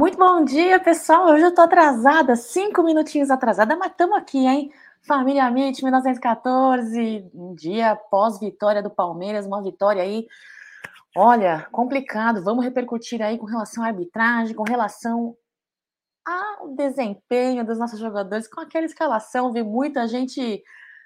Muito bom dia, pessoal. Hoje eu tô atrasada, cinco minutinhos atrasada, mas estamos aqui, hein? Família Amit, 1914, um dia pós-vitória do Palmeiras, uma vitória aí, olha, complicado. Vamos repercutir aí com relação à arbitragem, com relação ao desempenho dos nossos jogadores, com aquela escalação, vi muita gente,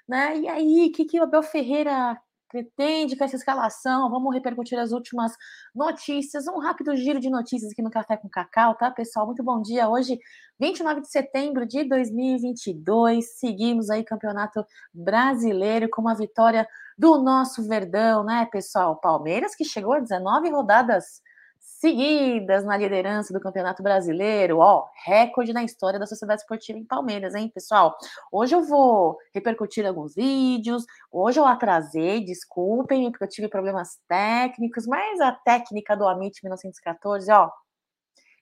né? E aí, o que, que o Abel Ferreira pretende com essa escalação. Vamos repercutir as últimas notícias. Um rápido giro de notícias aqui no Café com Cacau, tá, pessoal? Muito bom dia. Hoje, 29 de setembro de 2022, seguimos aí Campeonato Brasileiro com uma vitória do nosso Verdão, né, pessoal? Palmeiras que chegou a 19 rodadas seguidas na liderança do Campeonato Brasileiro, ó, recorde na história da Sociedade Esportiva em Palmeiras, hein, pessoal? Hoje eu vou repercutir alguns vídeos, hoje eu atrasei, desculpem, porque eu tive problemas técnicos, mas a técnica do Amit 1914, ó,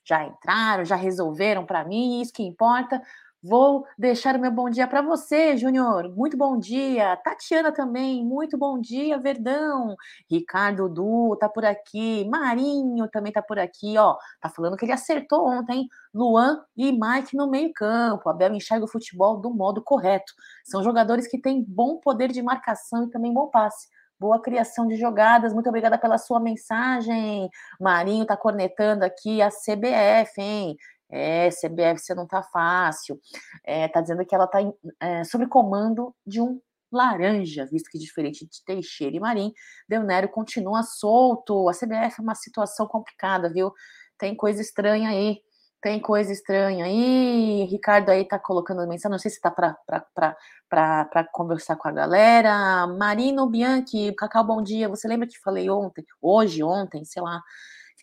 já entraram, já resolveram para mim, isso que importa. Vou deixar o meu bom dia para você, Júnior. Muito bom dia. Tatiana também, muito bom dia, Verdão. Ricardo Du tá por aqui. Marinho também tá por aqui, ó. Tá falando que ele acertou ontem. Luan e Mike no meio-campo. Abel enxerga o futebol do modo correto. São jogadores que têm bom poder de marcação e também bom passe. Boa criação de jogadas. Muito obrigada pela sua mensagem. Marinho tá cornetando aqui a CBF, hein? É, CBF, você não tá fácil. É, tá dizendo que ela tá é, sob comando de um laranja, visto que diferente de Teixeira e Marim, Nero continua solto. A CBF é uma situação complicada, viu? Tem coisa estranha aí. Tem coisa estranha aí. Ricardo aí tá colocando mensagem, não sei se tá para conversar com a galera. Marino Bianchi, Cacau, bom dia. Você lembra que falei ontem, hoje, ontem, sei lá,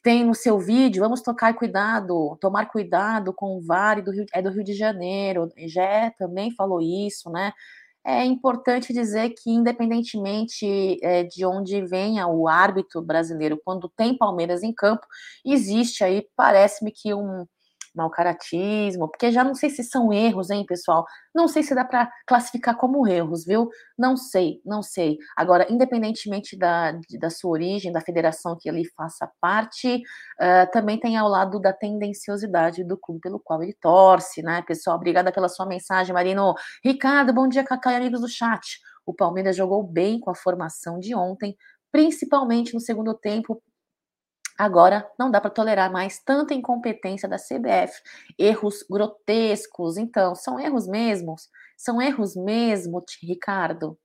tem no seu vídeo, vamos tocar cuidado, tomar cuidado com o Vale do Rio, é do Rio de Janeiro, já também falou isso, né? É importante dizer que, independentemente é, de onde venha o árbitro brasileiro, quando tem Palmeiras em campo, existe aí, parece-me que um, mau caratismo, porque já não sei se são erros, hein, pessoal? Não sei se dá para classificar como erros, viu? Não sei, não sei. Agora, independentemente da, da sua origem, da federação que ele faça parte, uh, também tem ao lado da tendenciosidade do clube pelo qual ele torce, né, pessoal? Obrigada pela sua mensagem, Marino. Ricardo, bom dia, Cacá e amigos do chat. O Palmeiras jogou bem com a formação de ontem, principalmente no segundo tempo, Agora não dá para tolerar mais tanta incompetência da CBF, erros grotescos. Então, são erros mesmos? São erros mesmo, Ricardo?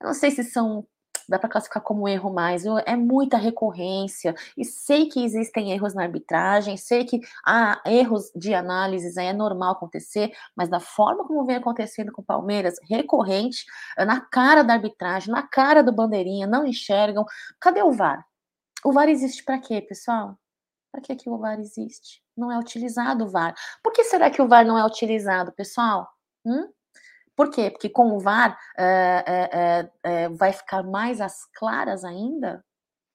Eu não sei se são dá para classificar como erro mais, viu? é muita recorrência, e sei que existem erros na arbitragem, sei que há erros de análise, é normal acontecer, mas da forma como vem acontecendo com o Palmeiras, recorrente, na cara da arbitragem, na cara do bandeirinha, não enxergam, cadê o VAR? O VAR existe para quê, pessoal? Para que, que o VAR existe? Não é utilizado o VAR. Por que será que o VAR não é utilizado, pessoal? Hum? Por quê? Porque com o VAR é, é, é, vai ficar mais às claras ainda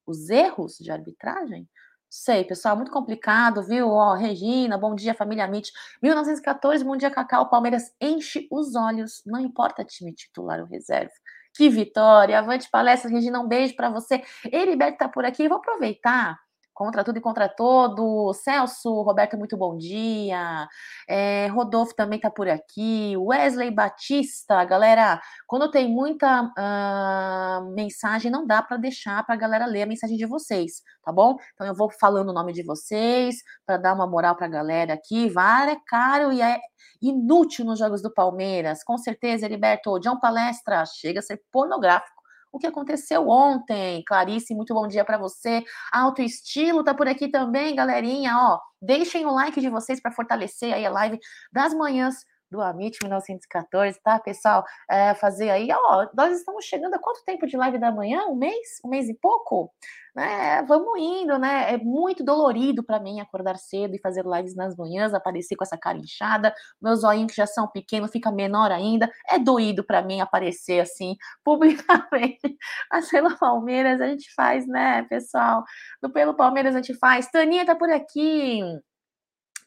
os erros de arbitragem? Sei, pessoal, muito complicado, viu? Ó, Regina, bom dia, família Mitch. 1914, bom dia, Cacau. Palmeiras enche os olhos, não importa time titular ou reserva. Que vitória! Avante palestra, Regina, um beijo para você. Heriberto tá por aqui. Vou aproveitar contra tudo e contra todo. Celso, Roberto, muito bom dia. É, Rodolfo também tá por aqui. Wesley Batista, galera, quando tem muita uh, mensagem, não dá para deixar para a galera ler a mensagem de vocês, tá bom? Então eu vou falando o nome de vocês para dar uma moral para a galera aqui. VAR é caro e é inútil nos jogos do Palmeiras. Com certeza, Heriberto, John Palestra chega a ser pornográfico o que aconteceu ontem. Clarice, muito bom dia para você. Alto Estilo tá por aqui também, galerinha, ó. Deixem o like de vocês para fortalecer aí a live das manhãs do Amit 1914, tá, pessoal? É, fazer aí, ó, nós estamos chegando a quanto tempo de live da manhã? Um mês? Um mês e pouco? Né? Vamos indo, né? É muito dolorido para mim acordar cedo e fazer lives nas manhãs, aparecer com essa cara inchada, meus olhinhos que já são pequenos fica menor ainda. É doído para mim aparecer assim publicamente. Mas pelo Palmeiras a gente faz, né, pessoal? Do pelo Palmeiras a gente faz. Taninha tá por aqui.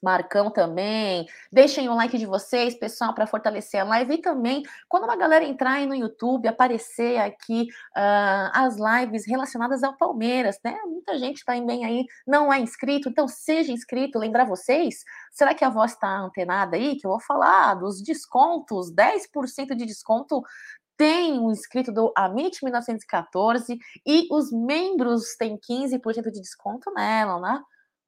Marcão também. Deixem o like de vocês, pessoal, para fortalecer a live. E também, quando uma galera entrar aí no YouTube, aparecer aqui uh, as lives relacionadas ao Palmeiras, né? Muita gente também aí não é inscrito, então seja inscrito. Lembrar vocês, será que a voz está antenada aí? Que eu vou falar dos descontos, 10% de desconto tem um inscrito do Amit 1914 e os membros têm 15% de desconto nela, né?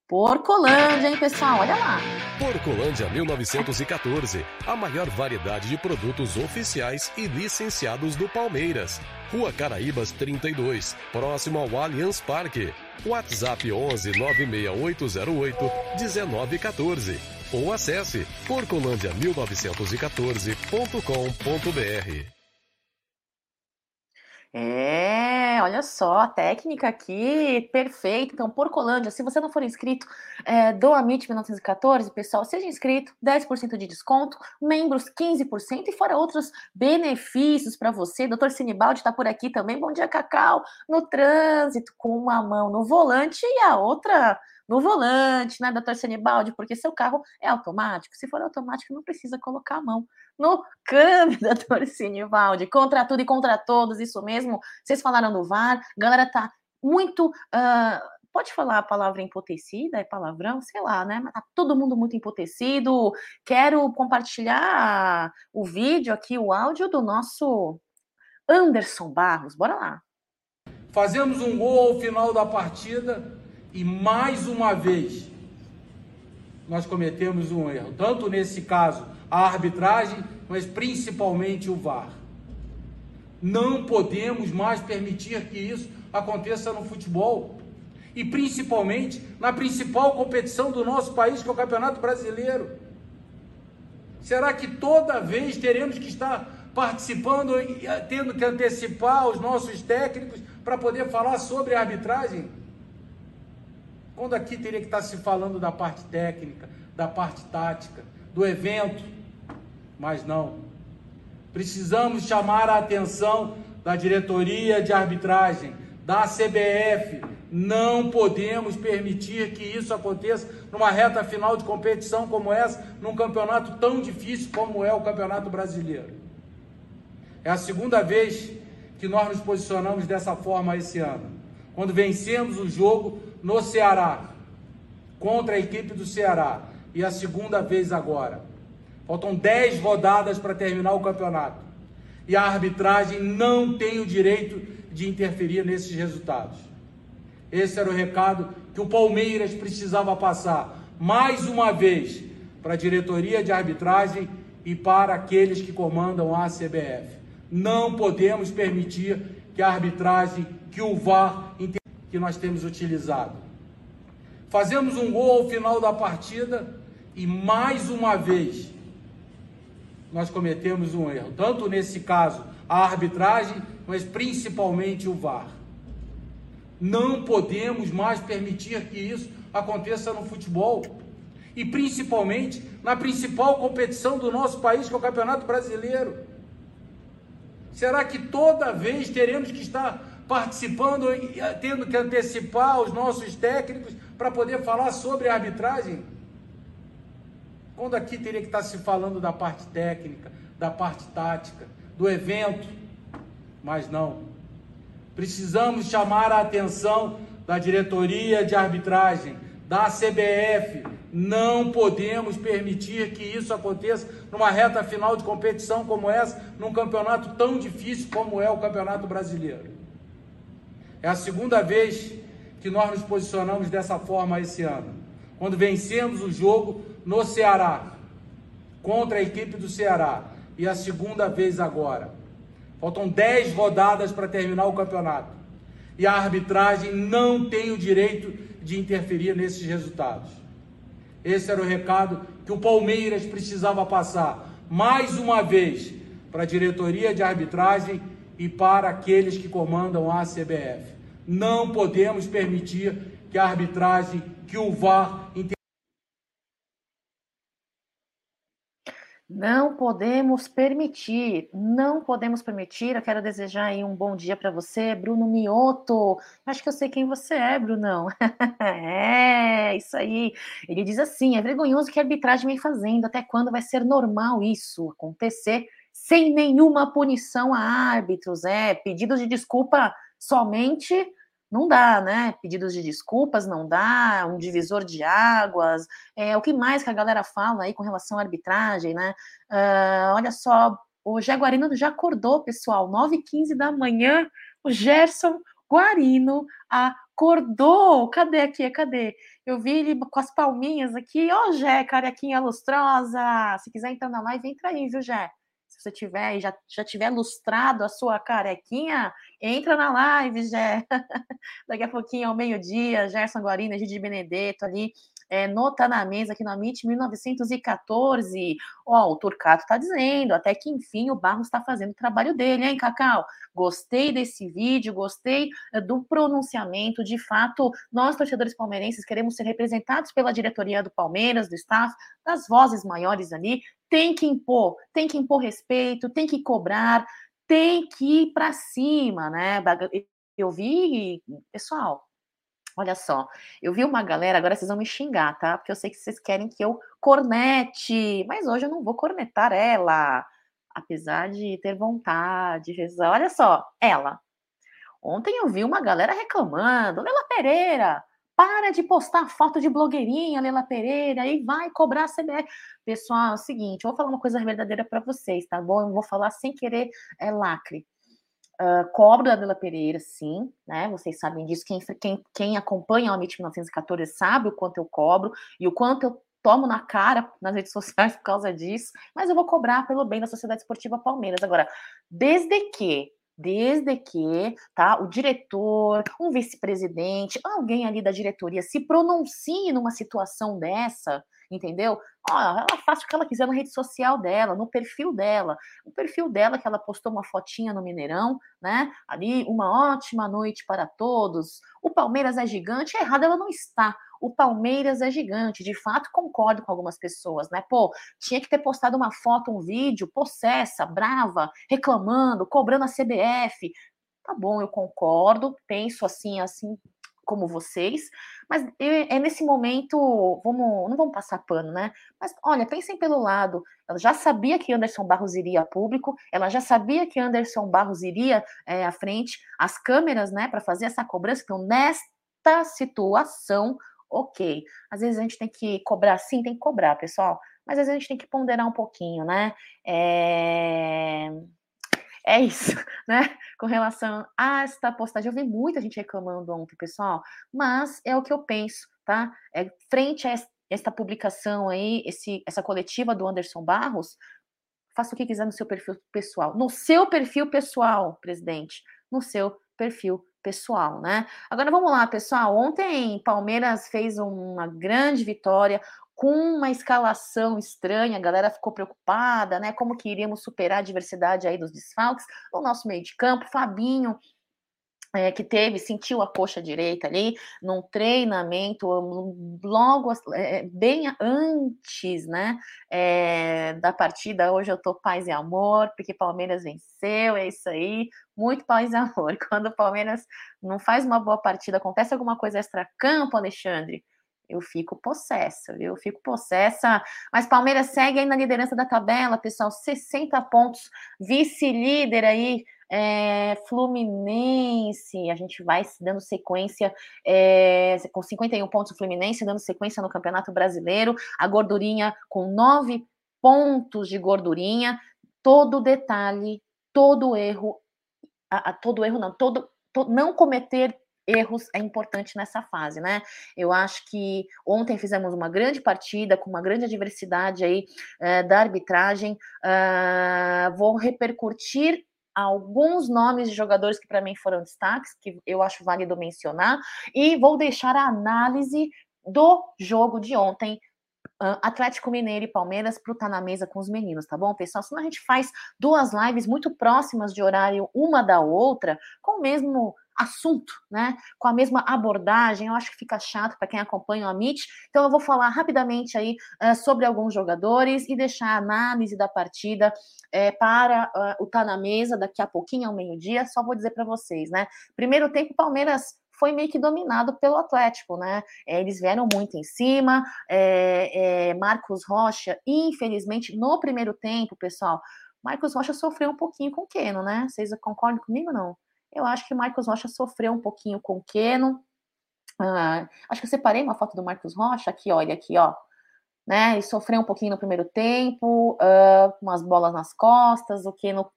Porcolândia, hein, pessoal? Olha lá. Porcolândia 1914. A maior variedade de produtos oficiais e licenciados do Palmeiras. Rua Caraíbas 32, próximo ao Allianz Parque. WhatsApp 11 96808 1914. Ou acesse porcolândia1914.com.br. É, olha só, a técnica aqui, perfeita. Então, Porcolândia, se você não for inscrito é, do Amit 1914, pessoal, seja inscrito, 10% de desconto, membros 15% e fora outros benefícios para você. Doutor Sinibaldi está por aqui também. Bom dia, Cacau, no trânsito, com uma mão no volante e a outra no volante, né, doutor Senibaldi? Porque seu carro é automático. Se for automático, não precisa colocar a mão no câmbio, doutor Senibaldi. Contra tudo e contra todos, isso mesmo. Vocês falaram do VAR, a galera tá muito. Uh, pode falar a palavra emputecida, é palavrão, sei lá, né? Mas tá todo mundo muito emputecido. Quero compartilhar o vídeo aqui, o áudio do nosso Anderson Barros. Bora lá. Fazemos um gol ao final da partida e mais uma vez nós cometemos um erro, tanto nesse caso a arbitragem, mas principalmente o VAR. Não podemos mais permitir que isso aconteça no futebol e principalmente na principal competição do nosso país, que é o Campeonato Brasileiro. Será que toda vez teremos que estar participando e eh, tendo que antecipar os nossos técnicos para poder falar sobre a arbitragem? Quando aqui teria que estar se falando da parte técnica, da parte tática, do evento, mas não. Precisamos chamar a atenção da diretoria de arbitragem, da CBF. Não podemos permitir que isso aconteça numa reta final de competição como essa, num campeonato tão difícil como é o Campeonato Brasileiro. É a segunda vez que nós nos posicionamos dessa forma esse ano. Quando vencemos o jogo no Ceará, contra a equipe do Ceará, e a segunda vez agora. Faltam 10 rodadas para terminar o campeonato. E a arbitragem não tem o direito de interferir nesses resultados. Esse era o recado que o Palmeiras precisava passar, mais uma vez, para a diretoria de arbitragem e para aqueles que comandam a CBF. Não podemos permitir que a arbitragem, que o VAR que nós temos utilizado. Fazemos um gol ao final da partida e mais uma vez nós cometemos um erro, tanto nesse caso a arbitragem, mas principalmente o VAR. Não podemos mais permitir que isso aconteça no futebol e principalmente na principal competição do nosso país, que é o Campeonato Brasileiro. Será que toda vez teremos que estar participando e tendo que antecipar os nossos técnicos para poder falar sobre a arbitragem? Quando aqui teria que estar se falando da parte técnica, da parte tática, do evento, mas não. Precisamos chamar a atenção da diretoria de arbitragem, da CBF. Não podemos permitir que isso aconteça numa reta final de competição como essa, num campeonato tão difícil como é o Campeonato Brasileiro. É a segunda vez que nós nos posicionamos dessa forma esse ano. Quando vencemos o jogo no Ceará, contra a equipe do Ceará. E a segunda vez agora. Faltam 10 rodadas para terminar o campeonato. E a arbitragem não tem o direito de interferir nesses resultados. Esse era o recado que o Palmeiras precisava passar, mais uma vez, para a diretoria de arbitragem e para aqueles que comandam a CBF. Não podemos permitir que a arbitragem, que o VAR Não podemos permitir, não podemos permitir. Eu quero desejar aí um bom dia para você, Bruno Mioto. Acho que eu sei quem você é, Brunão. é, isso aí. Ele diz assim: é vergonhoso que a arbitragem vem fazendo. Até quando vai ser normal isso acontecer sem nenhuma punição a árbitros? É, pedidos de desculpa somente não dá, né? Pedidos de desculpas não dá, um divisor de águas, é, o que mais que a galera fala aí com relação à arbitragem, né? Uh, olha só, o Jaguarino já acordou, pessoal, 9h15 da manhã, o Gerson Guarino acordou. Cadê aqui? Cadê? Eu vi ele com as palminhas aqui. Ó, oh, Jé, carequinha lustrosa. Se quiser entrar na live, entra aí, viu, Jé? Você tiver já, já tiver lustrado a sua carequinha, entra na live, Jé. Daqui a pouquinho, ao meio-dia, Gerson Guarina, Gide Benedetto ali, é, nota na mesa aqui no Amit 1914. Ó, o Turcato tá dizendo, até que enfim o Barros está fazendo o trabalho dele, hein, Cacau? Gostei desse vídeo, gostei eh, do pronunciamento. De fato, nós, torcedores palmeirenses, queremos ser representados pela diretoria do Palmeiras, do staff, das vozes maiores ali, tem que impor, tem que impor respeito, tem que cobrar, tem que ir para cima, né? Eu vi, pessoal, olha só, eu vi uma galera, agora vocês vão me xingar, tá? Porque eu sei que vocês querem que eu cornete, mas hoje eu não vou cornetar ela, apesar de ter vontade. Olha só, ela. Ontem eu vi uma galera reclamando, Lela Pereira, para de postar foto de blogueirinha, Lela Pereira, e vai cobrar a CBF. Pessoal, é o seguinte, eu vou falar uma coisa verdadeira para vocês, tá bom? Eu vou falar sem querer é, lacre. Uh, cobro da Lela Pereira, sim, né? Vocês sabem disso. Quem, quem, quem acompanha o Amit 1914 sabe o quanto eu cobro e o quanto eu tomo na cara nas redes sociais por causa disso, mas eu vou cobrar pelo bem da Sociedade Esportiva Palmeiras. Agora, desde que desde que tá, o diretor, um vice-presidente, alguém ali da diretoria se pronuncie numa situação dessa, entendeu? Ó, ela faz o que ela quiser na rede social dela, no perfil dela. O perfil dela, que ela postou uma fotinha no Mineirão, né? Ali, uma ótima noite para todos. O Palmeiras é gigante, errado ela não está. O Palmeiras é gigante, de fato concordo com algumas pessoas, né? Pô, tinha que ter postado uma foto, um vídeo, possessa, brava, reclamando, cobrando a CBF. Tá bom, eu concordo, penso assim, assim, como vocês, mas é, nesse momento, vamos, não vamos passar pano, né? Mas olha, pensem pelo lado, ela já sabia que Anderson Barros iria a público, ela já sabia que Anderson Barros iria é, à frente, as câmeras, né, para fazer essa cobrança, então nesta situação, ok, às vezes a gente tem que cobrar, sim, tem que cobrar, pessoal, mas às vezes a gente tem que ponderar um pouquinho, né? É é isso, né? Com relação a esta postagem, eu vi muita gente reclamando ontem, pessoal, mas é o que eu penso, tá? É, frente a esta publicação aí, esse, essa coletiva do Anderson Barros, faça o que quiser no seu perfil pessoal. No seu perfil pessoal, presidente. No seu perfil pessoal, né? Agora vamos lá, pessoal. Ontem Palmeiras fez uma grande vitória com uma escalação estranha, a galera ficou preocupada, né? Como que iríamos superar a diversidade aí dos desfalques? O nosso meio de campo, Fabinho, é, que teve, sentiu a coxa direita ali, num treinamento, logo, é, bem antes, né, é, da partida, hoje eu tô paz e amor, porque Palmeiras venceu, é isso aí, muito paz e amor, quando o Palmeiras não faz uma boa partida, acontece alguma coisa extra-campo, Alexandre, eu fico possessa? Eu fico possessa. Mas Palmeiras segue aí na liderança da tabela, pessoal, 60 pontos, vice-líder aí, é, Fluminense, a gente vai dando sequência é, com 51 pontos o Fluminense, dando sequência no Campeonato Brasileiro, a gordurinha com 9 pontos de gordurinha, todo detalhe, todo erro, a, a, todo erro não, todo, to, não cometer erros é importante nessa fase, né? Eu acho que ontem fizemos uma grande partida com uma grande adversidade aí é, da arbitragem. Uh, vou repercutir alguns nomes de jogadores que para mim foram destaques, que eu acho válido mencionar, e vou deixar a análise do jogo de ontem. Uh, Atlético Mineiro e Palmeiras para estar tá na mesa com os meninos, tá bom, pessoal? Senão a gente faz duas lives muito próximas de horário, uma da outra, com o mesmo assunto, né? Com a mesma abordagem, eu acho que fica chato para quem acompanha o Amit. Então eu vou falar rapidamente aí uh, sobre alguns jogadores e deixar a análise da partida uh, para uh, o Tá na Mesa daqui a pouquinho, ao meio-dia. Só vou dizer para vocês, né? Primeiro tempo, Palmeiras foi meio que dominado pelo Atlético, né? Eles vieram muito em cima. Marcos Rocha, infelizmente, no primeiro tempo, pessoal, Marcos Rocha sofreu um pouquinho com o Keno, né? Vocês concordam comigo ou não? Eu acho que o Marcos Rocha sofreu um pouquinho com o Keno. Ah, acho que eu separei uma foto do Marcos Rocha aqui, olha aqui, ó. Né? Ele sofreu um pouquinho no primeiro tempo, uh, umas bolas nas costas, o Keno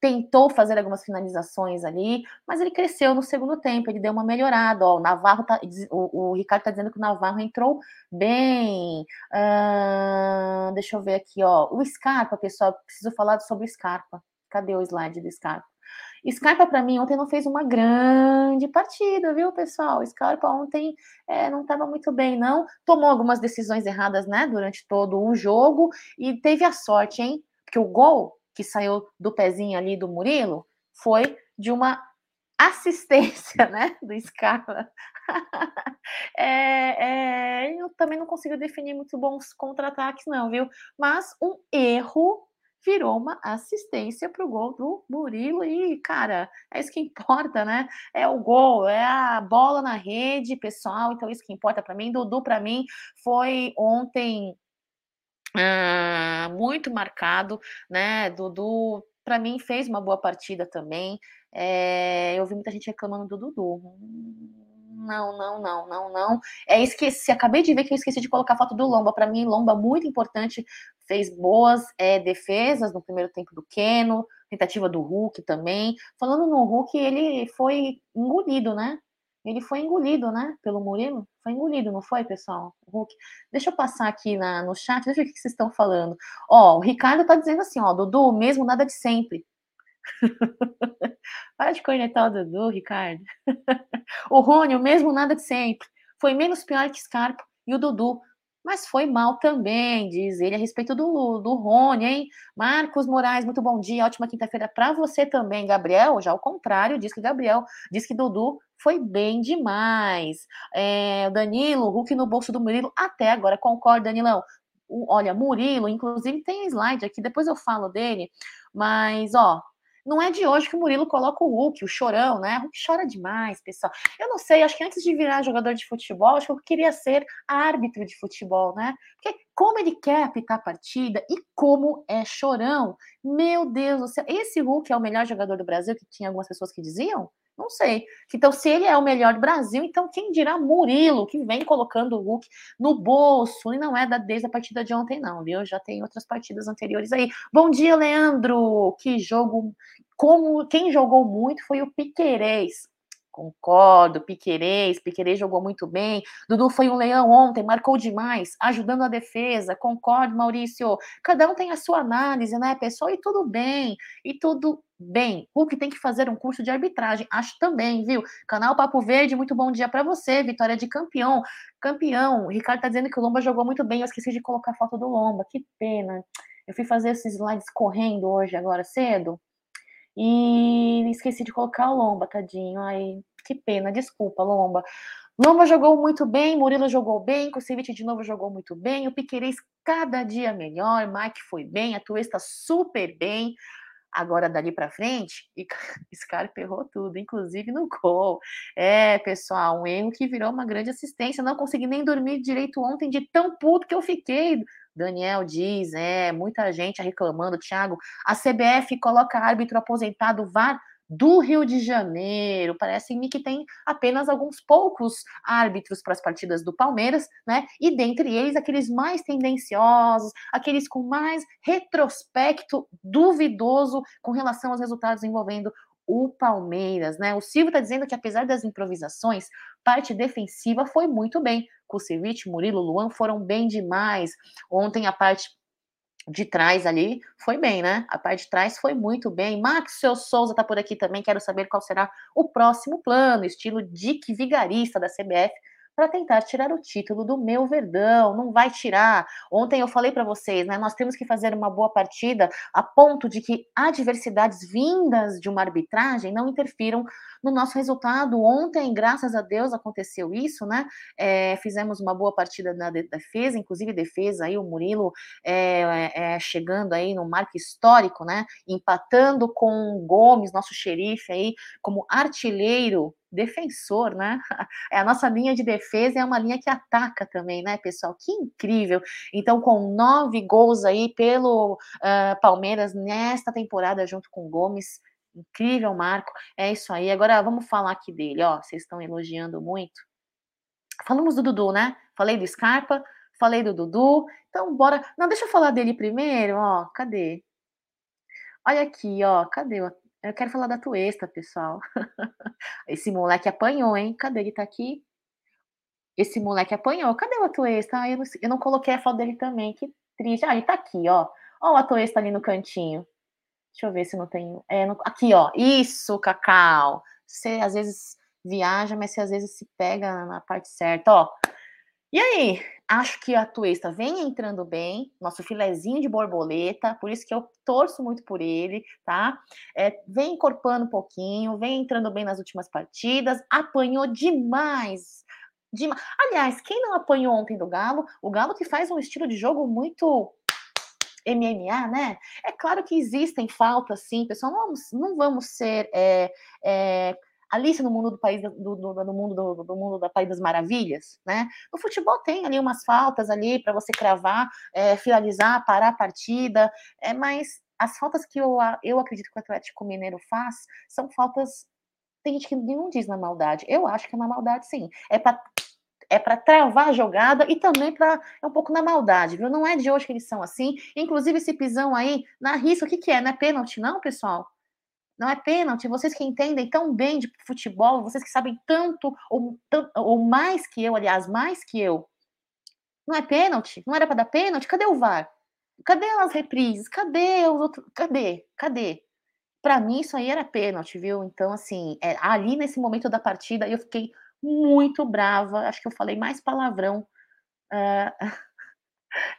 tentou fazer algumas finalizações ali, mas ele cresceu no segundo tempo, ele deu uma melhorada. Ó, o Navarro tá, o, o Ricardo tá dizendo que o Navarro entrou bem. Uh, deixa eu ver aqui, ó. O Scarpa, pessoal, preciso falar sobre o Scarpa. Cadê o slide do Scarpa? Scarpa, para mim, ontem não fez uma grande partida, viu, pessoal? Scarpa ontem é, não estava muito bem, não. Tomou algumas decisões erradas, né, durante todo o jogo e teve a sorte, hein? Porque o gol que saiu do pezinho ali do Murilo foi de uma assistência, né, do Scarpa. é, é, eu também não consigo definir muito bons contra-ataques, não, viu? Mas um erro virou uma assistência para o gol do Murilo e, cara, é isso que importa, né? É o gol, é a bola na rede, pessoal, então isso que importa para mim. Dudu, para mim, foi ontem ah, muito marcado, né? Dudu, para mim, fez uma boa partida também. É, eu vi muita gente reclamando do Dudu. Não, não, não, não, não. É esqueci, acabei de ver que eu esqueci de colocar a foto do Lomba. Para mim, Lomba muito importante, fez boas é, defesas no primeiro tempo do Keno, tentativa do Hulk também. Falando no Hulk, ele foi engolido, né? Ele foi engolido, né? Pelo Murilo. Foi engolido, não foi, pessoal? Hulk. Deixa eu passar aqui na, no chat, deixa eu ver o que vocês estão falando. Ó, o Ricardo tá dizendo assim, ó, Dudu, mesmo nada de sempre. Para de cornetar o Dudu, Ricardo. o Rony, o mesmo nada de sempre. Foi menos pior que Scarpa e o Dudu mas foi mal também, diz ele, a respeito do, do Rony, hein? Marcos Moraes, muito bom dia, ótima quinta-feira para você também, Gabriel. Já ao contrário, diz que Gabriel, diz que Dudu foi bem demais. É, Danilo, Hulk no bolso do Murilo, até agora, concorda, Danilão. olha, Murilo, inclusive tem slide aqui, depois eu falo dele, mas ó, não é de hoje que o Murilo coloca o Hulk, o chorão, né? O Hulk chora demais, pessoal. Eu não sei, acho que antes de virar jogador de futebol, acho que eu queria ser árbitro de futebol, né? Porque como ele quer apitar a partida e como é chorão. Meu Deus do céu. Esse Hulk é o melhor jogador do Brasil, que tinha algumas pessoas que diziam? Não sei. Então, se ele é o melhor do Brasil, então quem dirá Murilo, que vem colocando o Hulk no bolso, e não é da, desde a partida de ontem, não, viu? Já tem outras partidas anteriores aí. Bom dia, Leandro! Que jogo. Como quem jogou muito foi o Piquerez. Concordo, Piquerez, Piquerez jogou muito bem. Dudu foi um leão ontem, marcou demais, ajudando a defesa. Concordo, Maurício. Cada um tem a sua análise, né, pessoal? E tudo bem, e tudo bem. Hulk tem que fazer um curso de arbitragem, acho também, viu? Canal Papo Verde, muito bom dia para você. Vitória de campeão. Campeão. O Ricardo tá dizendo que o Lomba jogou muito bem. Eu esqueci de colocar a foto do Lomba. Que pena. Eu fui fazer esses slides correndo hoje, agora cedo. E esqueci de colocar o Lomba, tadinho. Ai, que pena, desculpa, Lomba. Lomba jogou muito bem, Murilo jogou bem, Kusevich de novo jogou muito bem, o Piquerez cada dia melhor, Mike foi bem, a Tuesta super bem. Agora, dali para frente, e Scarpa errou tudo, inclusive no gol. É, pessoal, um erro que virou uma grande assistência. Não consegui nem dormir direito ontem de tão puto que eu fiquei. Daniel diz, é, muita gente reclamando, Thiago. A CBF coloca árbitro aposentado VAR do Rio de Janeiro. Parece-me que tem apenas alguns poucos árbitros para as partidas do Palmeiras, né? E dentre eles, aqueles mais tendenciosos, aqueles com mais retrospecto duvidoso com relação aos resultados envolvendo o Palmeiras, né? O Silvio está dizendo que apesar das improvisações, parte defensiva foi muito bem. Kusevich, Murilo, Luan foram bem demais. Ontem a parte de trás ali foi bem, né? A parte de trás foi muito bem. Max Seu Souza tá por aqui também. Quero saber qual será o próximo plano, estilo Dick Vigarista da CBF, para tentar tirar o título do meu Verdão. Não vai tirar. Ontem eu falei para vocês, né? Nós temos que fazer uma boa partida a ponto de que adversidades vindas de uma arbitragem não interfiram no nosso resultado. Ontem, graças a Deus, aconteceu isso, né? É, fizemos uma boa partida na defesa, inclusive defesa aí, o Murilo é, é, chegando aí no marco histórico, né? Empatando com o Gomes, nosso xerife aí, como artilheiro defensor, né? É a nossa linha de defesa é uma linha que ataca também, né, pessoal? Que incrível! Então, com nove gols aí pelo uh, Palmeiras nesta temporada, junto com Gomes, incrível, Marco. É isso aí. Agora vamos falar aqui dele, ó. Vocês estão elogiando muito. Falamos do Dudu, né? Falei do Scarpa, falei do Dudu. Então, bora. Não, deixa eu falar dele primeiro, ó. Cadê? Olha aqui, ó. Cadê? Eu quero falar da Tuesta, pessoal. Esse moleque apanhou, hein? Cadê ele tá aqui? Esse moleque apanhou. Cadê o Atuesta? Ah, eu, não, eu não coloquei a foto dele também. Que triste. Ah, ele tá aqui, ó. Ó o Atuesta ali no cantinho. Deixa eu ver se não tem. É. Aqui, ó. Isso, Cacau. Você às vezes viaja, mas você às vezes se pega na parte certa, ó. E aí, acho que a Tuesta vem entrando bem, nosso filezinho de borboleta, por isso que eu torço muito por ele, tá? É, vem encorpando um pouquinho, vem entrando bem nas últimas partidas, apanhou demais. demais. Aliás, quem não apanhou ontem do Galo? O Galo que faz um estilo de jogo muito MMA, né? É claro que existem faltas, sim, pessoal. Não vamos, não vamos ser é, é, Alice no mundo do país do, do, do mundo do, do, mundo da País das Maravilhas, né? No futebol tem ali umas faltas ali para você cravar, é, finalizar, parar a partida, é, mas as faltas que eu, eu acredito que o Atlético Mineiro faz são faltas. Tem gente que nenhum diz na maldade. Eu acho que é na maldade, sim. É para é para travar a jogada e também para é um pouco na maldade, viu? Não é de hoje que eles são assim. Inclusive esse pisão aí na risca, o que que é? Não é pênalti, não, pessoal? Não é pênalti. Vocês que entendem tão bem de futebol, vocês que sabem tanto ou, ou mais que eu, aliás, mais que eu. Não é pênalti? Não era para dar pênalti? Cadê o VAR? Cadê as reprises? Cadê os outros? Cadê? Cadê? Para mim, isso aí era pênalti, viu? Então, assim, é, ali nesse momento da partida, eu fiquei muito brava. Acho que eu falei mais palavrão. Uh,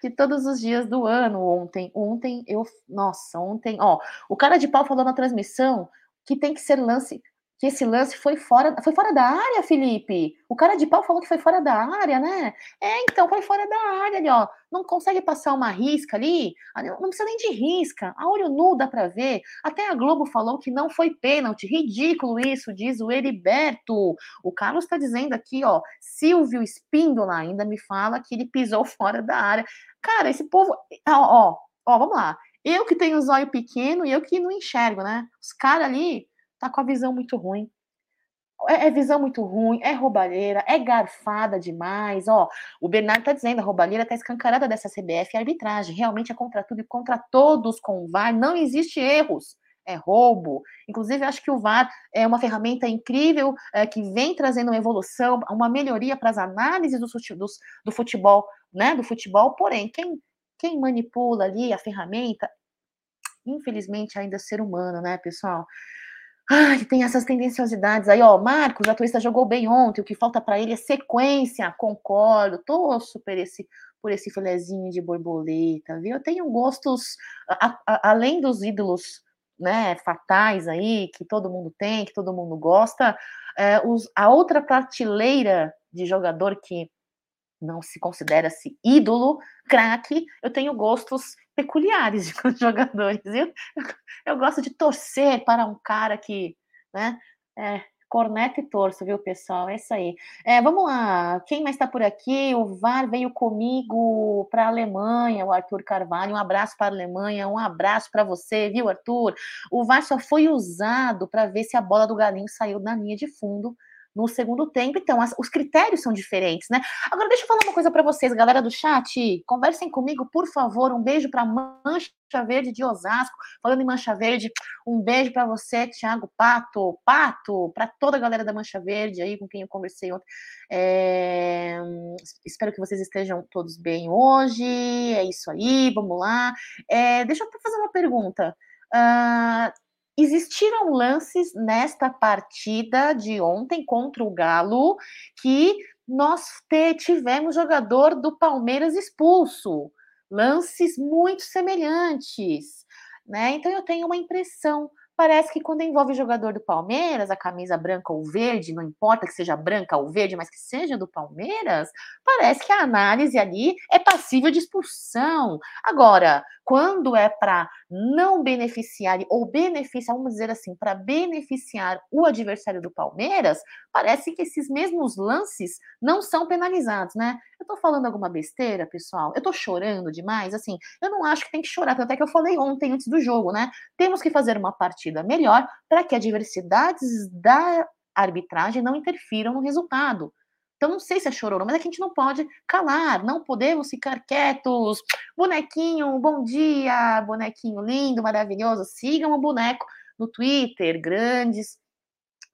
de todos os dias do ano ontem. Ontem eu, nossa, ontem, ó, o cara de pau falou na transmissão que tem que ser lance que esse lance foi fora, foi fora da área, Felipe. O cara de pau falou que foi fora da área, né? É, então foi fora da área ali, ó. Não consegue passar uma risca ali, não precisa nem de risca. A olho nu dá para ver. Até a Globo falou que não foi pênalti. Ridículo isso, diz o Heriberto. O Carlos está dizendo aqui, ó, Silvio Espíndola ainda me fala que ele pisou fora da área. Cara, esse povo, ó, ó, ó vamos lá. Eu que tenho os olhos pequeno e eu que não enxergo, né? Os caras ali tá com a visão muito ruim. É, é, visão muito ruim, é roubalheira, é garfada demais. Ó, o Bernardo tá dizendo, a roubalheira tá escancarada dessa CBF e arbitragem. Realmente é contra tudo e contra todos com o VAR. Não existe erros. É roubo. Inclusive, acho que o VAR é uma ferramenta incrível é, que vem trazendo uma evolução, uma melhoria para as análises do, do, do futebol, né? Do futebol, porém, quem, quem manipula ali a ferramenta, infelizmente, ainda é ser humano, né, pessoal? Ai, tem essas tendenciosidades aí, ó. Marcos, a jogou bem ontem, o que falta para ele é sequência. Concordo, torço por esse, por esse filezinho de borboleta, viu? Eu tenho gostos, a, a, além dos ídolos né, fatais aí, que todo mundo tem, que todo mundo gosta, é, os, a outra prateleira de jogador que não se considera-se ídolo, craque, eu tenho gostos peculiares de jogadores. Eu, eu gosto de torcer para um cara que, né, é, corneta e torço, viu, pessoal? É isso aí. É, vamos lá, quem mais está por aqui? O VAR veio comigo para a Alemanha, o Arthur Carvalho. Um abraço para a Alemanha, um abraço para você, viu, Arthur? O VAR só foi usado para ver se a bola do Galinho saiu da linha de fundo no segundo tempo. Então, as, os critérios são diferentes, né? Agora, deixa eu falar uma coisa para vocês, galera do chat. Conversem comigo, por favor. Um beijo para Mancha Verde de Osasco. Falando em Mancha Verde, um beijo para você, Thiago Pato. Pato, para toda a galera da Mancha Verde aí com quem eu conversei ontem. É... Espero que vocês estejam todos bem hoje. É isso aí, vamos lá. É... Deixa eu fazer uma pergunta. Uh, existiram lances nesta partida de ontem contra o Galo que nós tivemos jogador do Palmeiras expulso. Lances muito semelhantes. Né? Então eu tenho uma impressão. Parece que quando envolve jogador do Palmeiras, a camisa branca ou verde, não importa que seja branca ou verde, mas que seja do Palmeiras, parece que a análise ali é passível de expulsão. Agora, quando é para não beneficiar ou beneficiar, vamos dizer assim, para beneficiar o adversário do Palmeiras, parece que esses mesmos lances não são penalizados, né? Eu tô falando alguma besteira, pessoal? Eu tô chorando demais? Assim, eu não acho que tem que chorar, tanto é que eu falei ontem antes do jogo, né? Temos que fazer uma partida melhor para que adversidades da arbitragem não interfiram no resultado. Então, não sei se é chororô, mas é que a gente não pode calar, não podemos ficar quietos. Bonequinho, bom dia, bonequinho lindo, maravilhoso. Sigam o boneco no Twitter, grandes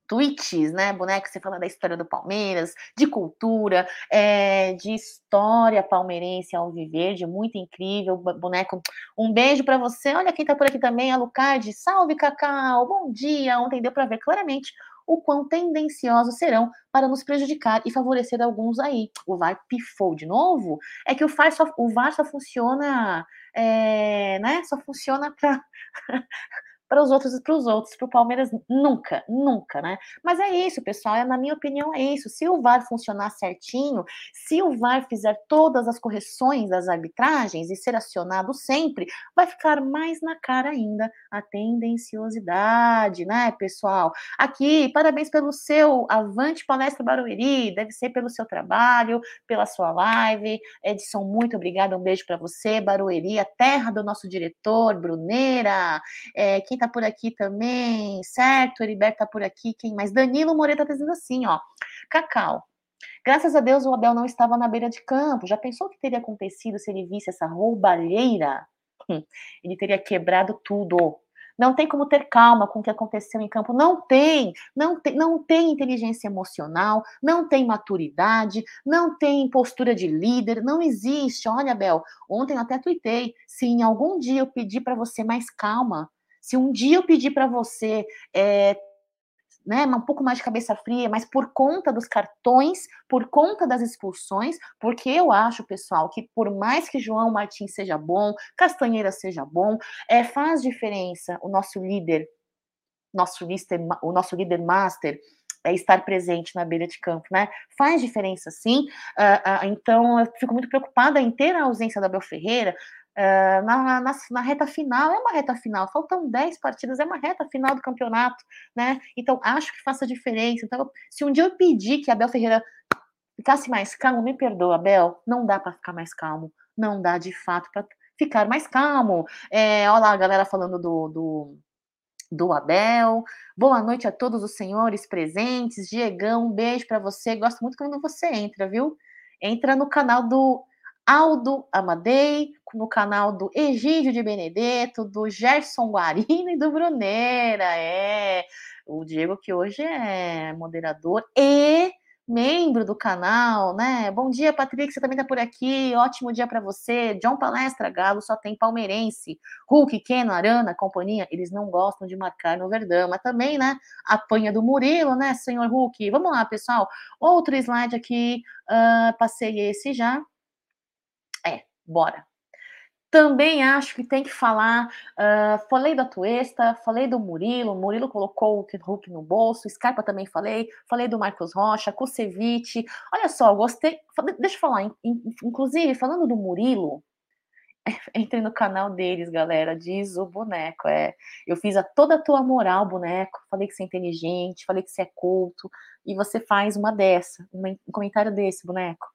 tweets, né? Boneco, você fala da história do Palmeiras, de cultura, é, de história palmeirense ao viver, de muito incrível. Boneco, um beijo para você. Olha quem tá por aqui também, a Lucard. Salve, Cacau. Bom dia. Ontem deu para ver claramente o quão tendenciosos serão para nos prejudicar e favorecer alguns aí. O VAR pifou de novo? É que o VAR só, o VAR só funciona, é, né? Só funciona para para os outros e para os outros, para o Palmeiras nunca, nunca, né? Mas é isso, pessoal, é, na minha opinião é isso. Se o VAR funcionar certinho, se o VAR fizer todas as correções das arbitragens e ser acionado sempre, vai ficar mais na cara ainda a tendenciosidade, né, pessoal? Aqui, parabéns pelo seu Avante Palestra Barueri, deve ser pelo seu trabalho, pela sua live. Edson, muito obrigada, um beijo para você, Barueri, a terra do nosso diretor, Bruneira, é, tá por aqui também, certo? Heriberto tá por aqui, quem mais? Danilo Moreira tá dizendo assim, ó. Cacau. Graças a Deus o Abel não estava na beira de campo. Já pensou o que teria acontecido se ele visse essa roubalheira? Hum, ele teria quebrado tudo. Não tem como ter calma com o que aconteceu em campo. Não tem, não tem, não tem inteligência emocional, não tem maturidade, não tem postura de líder, não existe. Olha, Bel, ontem eu até tuitei. Se em algum dia eu pedir para você mais calma, se um dia eu pedir para você é, né, um pouco mais de cabeça fria, mas por conta dos cartões, por conta das expulsões, porque eu acho, pessoal, que por mais que João Martins seja bom, Castanheira seja bom, é, faz diferença o nosso líder, nosso líder, o nosso líder master, é estar presente na beira de campo, né? Faz diferença, sim. Uh, uh, então, eu fico muito preocupada em ter a ausência da Bel Ferreira, Uh, na, na, na, reta final, é uma reta final, faltam 10 partidas, é uma reta final do campeonato, né? Então, acho que faça diferença. Então, se um dia eu pedir que Abel Ferreira ficasse mais calmo, me perdoa, Abel, não dá para ficar mais calmo, não dá de fato para ficar mais calmo. É, olha lá a galera falando do, do, do Abel. Boa noite a todos os senhores presentes. Diegão, um beijo para você. Gosto muito quando você entra, viu? Entra no canal do Aldo Amadei, no canal do Egídio de Benedetto, do Gerson Guarino e do Bruneira. É, o Diego que hoje é moderador e membro do canal, né? Bom dia, Patrick, você também tá por aqui. Ótimo dia para você. John Palestra, Galo só tem palmeirense. Hulk, Keno, Arana, companhia, eles não gostam de marcar no Verdão, mas também, né? Apanha do Murilo, né, senhor Hulk? Vamos lá, pessoal. Outro slide aqui, uh, passei esse já. Bora. Também acho que tem que falar. Uh, falei da Tuesta, falei do Murilo. Murilo colocou o Hulk no bolso. Scarpa também falei. Falei do Marcos Rocha, Kusevich. Olha só, gostei. Deixa eu falar. Inclusive, falando do Murilo, entre no canal deles, galera. Diz o boneco. É, eu fiz a toda a tua moral, boneco. Falei que você é inteligente, falei que você é culto. E você faz uma dessa, um comentário desse, boneco.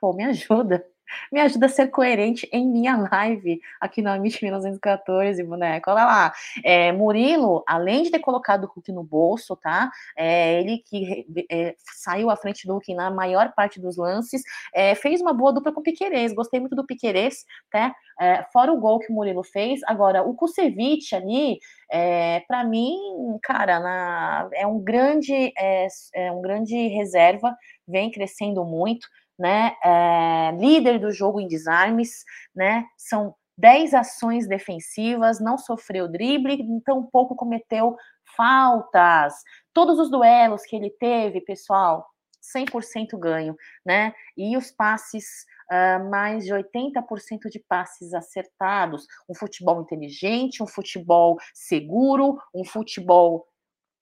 Pô, me ajuda me ajuda a ser coerente em minha live aqui no Amit 1914, boneco. Olha lá. É, Murilo, além de ter colocado o Hulk no bolso, tá? É, ele que é, saiu à frente do Hulk na maior parte dos lances, é, fez uma boa dupla com o Piquerez. Gostei muito do Piquerez, tá? Fora o gol que o Murilo fez. Agora, o Kusevich ali, é, para mim, cara, na, é um grande, é, é um grande reserva, vem crescendo muito né, é, líder do jogo em desarmes, né, são 10 ações defensivas, não sofreu drible, então pouco cometeu faltas. Todos os duelos que ele teve, pessoal, 100% ganho, né? E os passes uh, mais de 80% de passes acertados. Um futebol inteligente, um futebol seguro, um futebol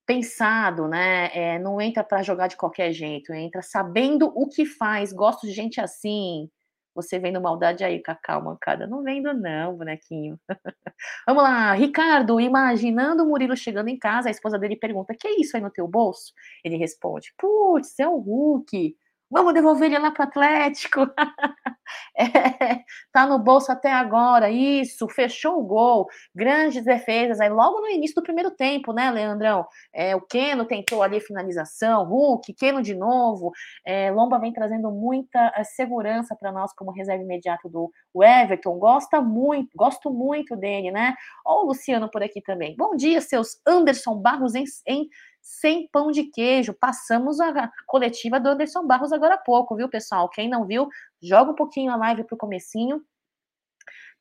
pensado, né? É, não entra para jogar de qualquer jeito, entra sabendo o que faz. Gosto de gente assim. Você vendo maldade aí, Cacau, mancada? Não vendo, não, bonequinho. Vamos lá, Ricardo, imaginando o Murilo chegando em casa, a esposa dele pergunta: Que é isso aí no teu bolso? Ele responde: Putz, é o Hulk. Vamos devolver ele lá para o Atlético. é, tá no bolso até agora. Isso, fechou o gol. Grandes defesas. Aí logo no início do primeiro tempo, né, Leandrão? É, o Keno tentou ali finalização. Hulk, Keno de novo. É, Lomba vem trazendo muita é, segurança para nós como reserva imediato do Everton. Gosta muito, gosto muito dele, né? Ó, o Luciano por aqui também. Bom dia, seus Anderson Barros em, em sem pão de queijo. Passamos a coletiva do Anderson Barros agora há pouco, viu, pessoal? Quem não viu, joga um pouquinho a live para o comecinho,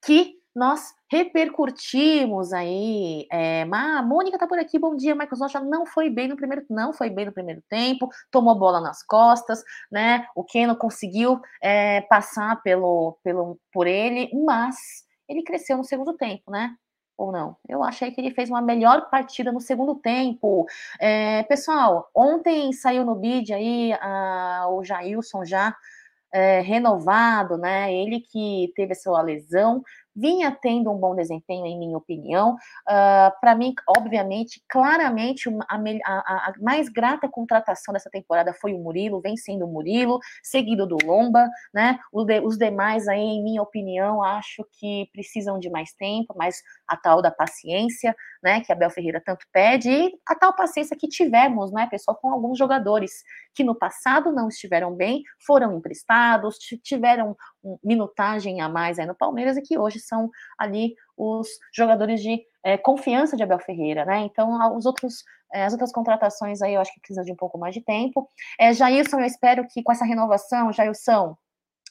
que nós repercutimos aí. É, a Mônica tá por aqui, bom dia, Marcos Rocha não foi bem no primeiro, não foi bem no primeiro tempo, tomou bola nas costas, né? O Keno conseguiu é, passar pelo, pelo, por ele, mas ele cresceu no segundo tempo, né? Ou não? Eu achei que ele fez uma melhor partida no segundo tempo. É, pessoal, ontem saiu no bid aí a, o Jailson já é, renovado, né? Ele que teve a sua lesão, vinha tendo um bom desempenho, em minha opinião. Uh, ah, Para mim, obviamente, claramente, a, a, a, mais grata contratação dessa temporada foi o Murilo, vem sendo o Murilo, seguido do Lomba, né? Os demais aí, em minha opinião, acho que precisam de mais tempo, mais a tal da paciência, né? Que a Bel Ferreira tanto pede, e a tal paciência que tivemos, né, pessoal, com alguns jogadores que no passado não estiveram bem, foram emprestados, tiveram minutagem a mais aí no Palmeiras e que hoje são ali os jogadores de é, confiança de Abel Ferreira, né? Então, os outros, é, as outras contratações aí eu acho que precisa de um pouco mais de tempo. É, Jailson, eu espero que com essa renovação, Jailson,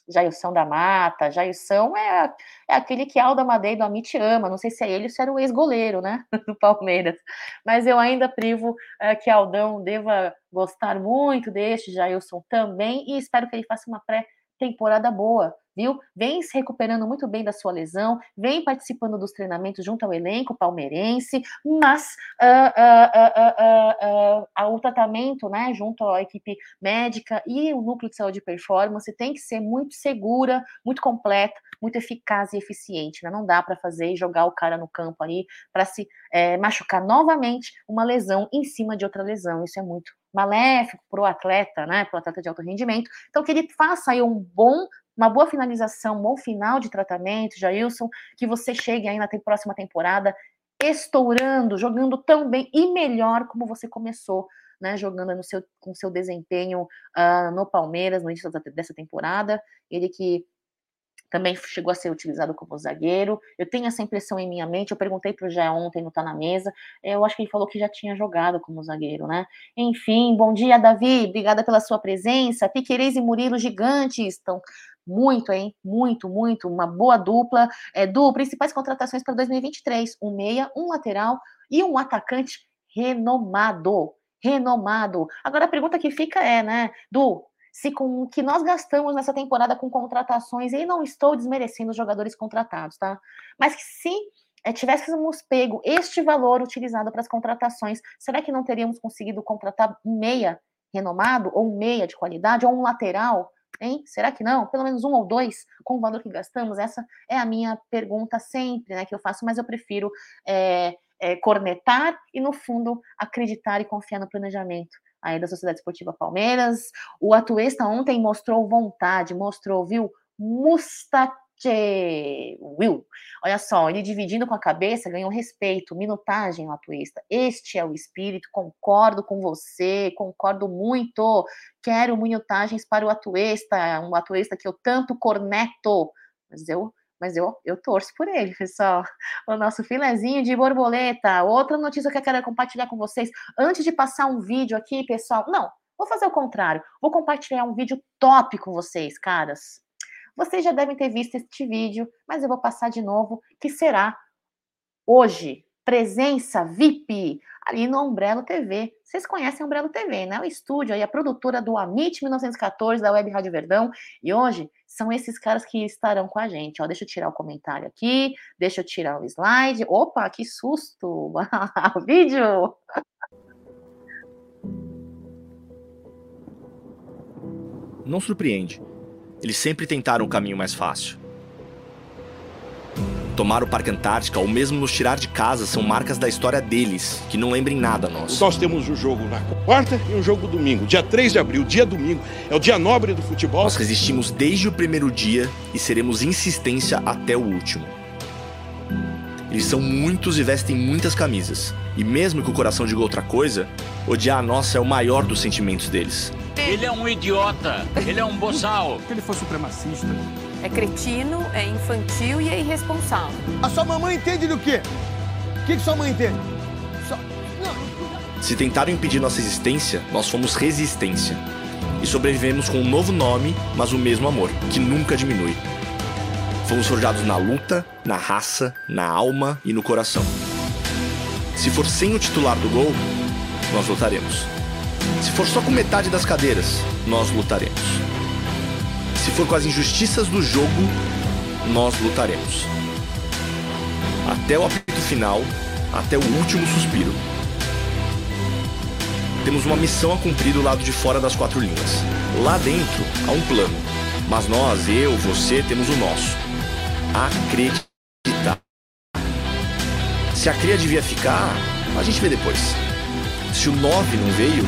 Jailson da Mata, Jailson é, é aquele que Alda Madeira do Amit ama, não sei se é ele ou se era o ex-goleiro, né, do Palmeiras, mas eu ainda privo é, que Aldão deva gostar muito deste Jailson também, e espero que ele faça uma pré-temporada boa, viu? Vem se recuperando muito bem da sua lesão, vem participando dos treinamentos junto ao elenco palmeirense, mas uh, uh, uh, o tratamento, né, junto à equipe médica e o núcleo de saúde e performance tem que ser muito segura, muito completa, muito eficaz e eficiente, né? Não dá para fazer e jogar o cara no campo aí para se é, machucar novamente uma lesão em cima de outra lesão. Isso é muito maléfico para o atleta, né? Para o atleta de alto rendimento. Então, que ele faça aí um bom uma boa finalização, um bom final de tratamento, Jailson, que você chegue aí na próxima temporada estourando, jogando tão bem e melhor como você começou, né, jogando no seu, com seu desempenho uh, no Palmeiras no início dessa temporada. Ele que também chegou a ser utilizado como zagueiro. Eu tenho essa impressão em minha mente. Eu perguntei para o Jé ontem no Tá na Mesa. Eu acho que ele falou que já tinha jogado como zagueiro, né? Enfim, bom dia, Davi. Obrigada pela sua presença. Piqueires e Murilo gigantes estão muito, hein? Muito, muito. Uma boa dupla. É, Du, principais contratações para 2023: um meia, um lateral e um atacante renomado. Renomado. Agora a pergunta que fica é, né, Du, se com o que nós gastamos nessa temporada com contratações, e não estou desmerecendo os jogadores contratados, tá? Mas que se é, tivéssemos pego este valor utilizado para as contratações, será que não teríamos conseguido contratar um meia renomado, ou um meia de qualidade, ou um lateral? Hein? Será que não? Pelo menos um ou dois com o valor que gastamos? Essa é a minha pergunta sempre, né? Que eu faço, mas eu prefiro é, é, cornetar e, no fundo, acreditar e confiar no planejamento aí da Sociedade Esportiva Palmeiras. O Atuesta ontem mostrou vontade, mostrou, viu? Mustache, Will. Olha só, ele dividindo com a cabeça ganhou respeito, minutagem o Atuesta. Este é o espírito, concordo com você, concordo muito. Quero minutagens para o Atuesta, um Atuesta que eu tanto corneto, mas eu mas eu, eu torço por ele, pessoal. O nosso filezinho de borboleta. Outra notícia que eu quero compartilhar com vocês. Antes de passar um vídeo aqui, pessoal. Não, vou fazer o contrário. Vou compartilhar um vídeo top com vocês, caras. Vocês já devem ter visto este vídeo, mas eu vou passar de novo, que será hoje, presença VIP ali no Umbrello TV. Vocês conhecem o Umbrello TV, né? O estúdio aí, a produtora do Amit 1914 da Web Rádio Verdão. E hoje são esses caras que estarão com a gente. Ó, deixa eu tirar o comentário aqui, deixa eu tirar o slide. Opa, que susto! o vídeo! Não surpreende. Eles sempre tentaram o caminho mais fácil. Tomar o Parque Antártica ou mesmo nos tirar de casa são marcas da história deles, que não lembrem nada nós. Nós temos um jogo na quarta e um jogo domingo. Dia 3 de abril, dia domingo, é o dia nobre do futebol. Nós resistimos desde o primeiro dia e seremos insistência até o último. Eles são muitos e vestem muitas camisas. E mesmo que o coração diga outra coisa, odiar a nossa é o maior dos sentimentos deles. Ele é um idiota, ele é um boçal. Se ele for supremacista. É cretino, é infantil e é irresponsável. A sua mamãe entende do quê? O que, que sua mãe entende? Só... Se tentaram impedir nossa existência, nós fomos resistência. E sobrevivemos com um novo nome, mas o mesmo amor, que nunca diminui. Fomos forjados na luta, na raça, na alma e no coração. Se for sem o titular do gol, nós lutaremos. Se for só com metade das cadeiras, nós lutaremos. Se for com as injustiças do jogo, nós lutaremos. Até o apito final, até o último suspiro. Temos uma missão a cumprir do lado de fora das quatro linhas. Lá dentro há um plano, mas nós, eu, você, temos o nosso. Acreditar. Se a cria devia ficar, a gente vê depois. Se o 9 não veio,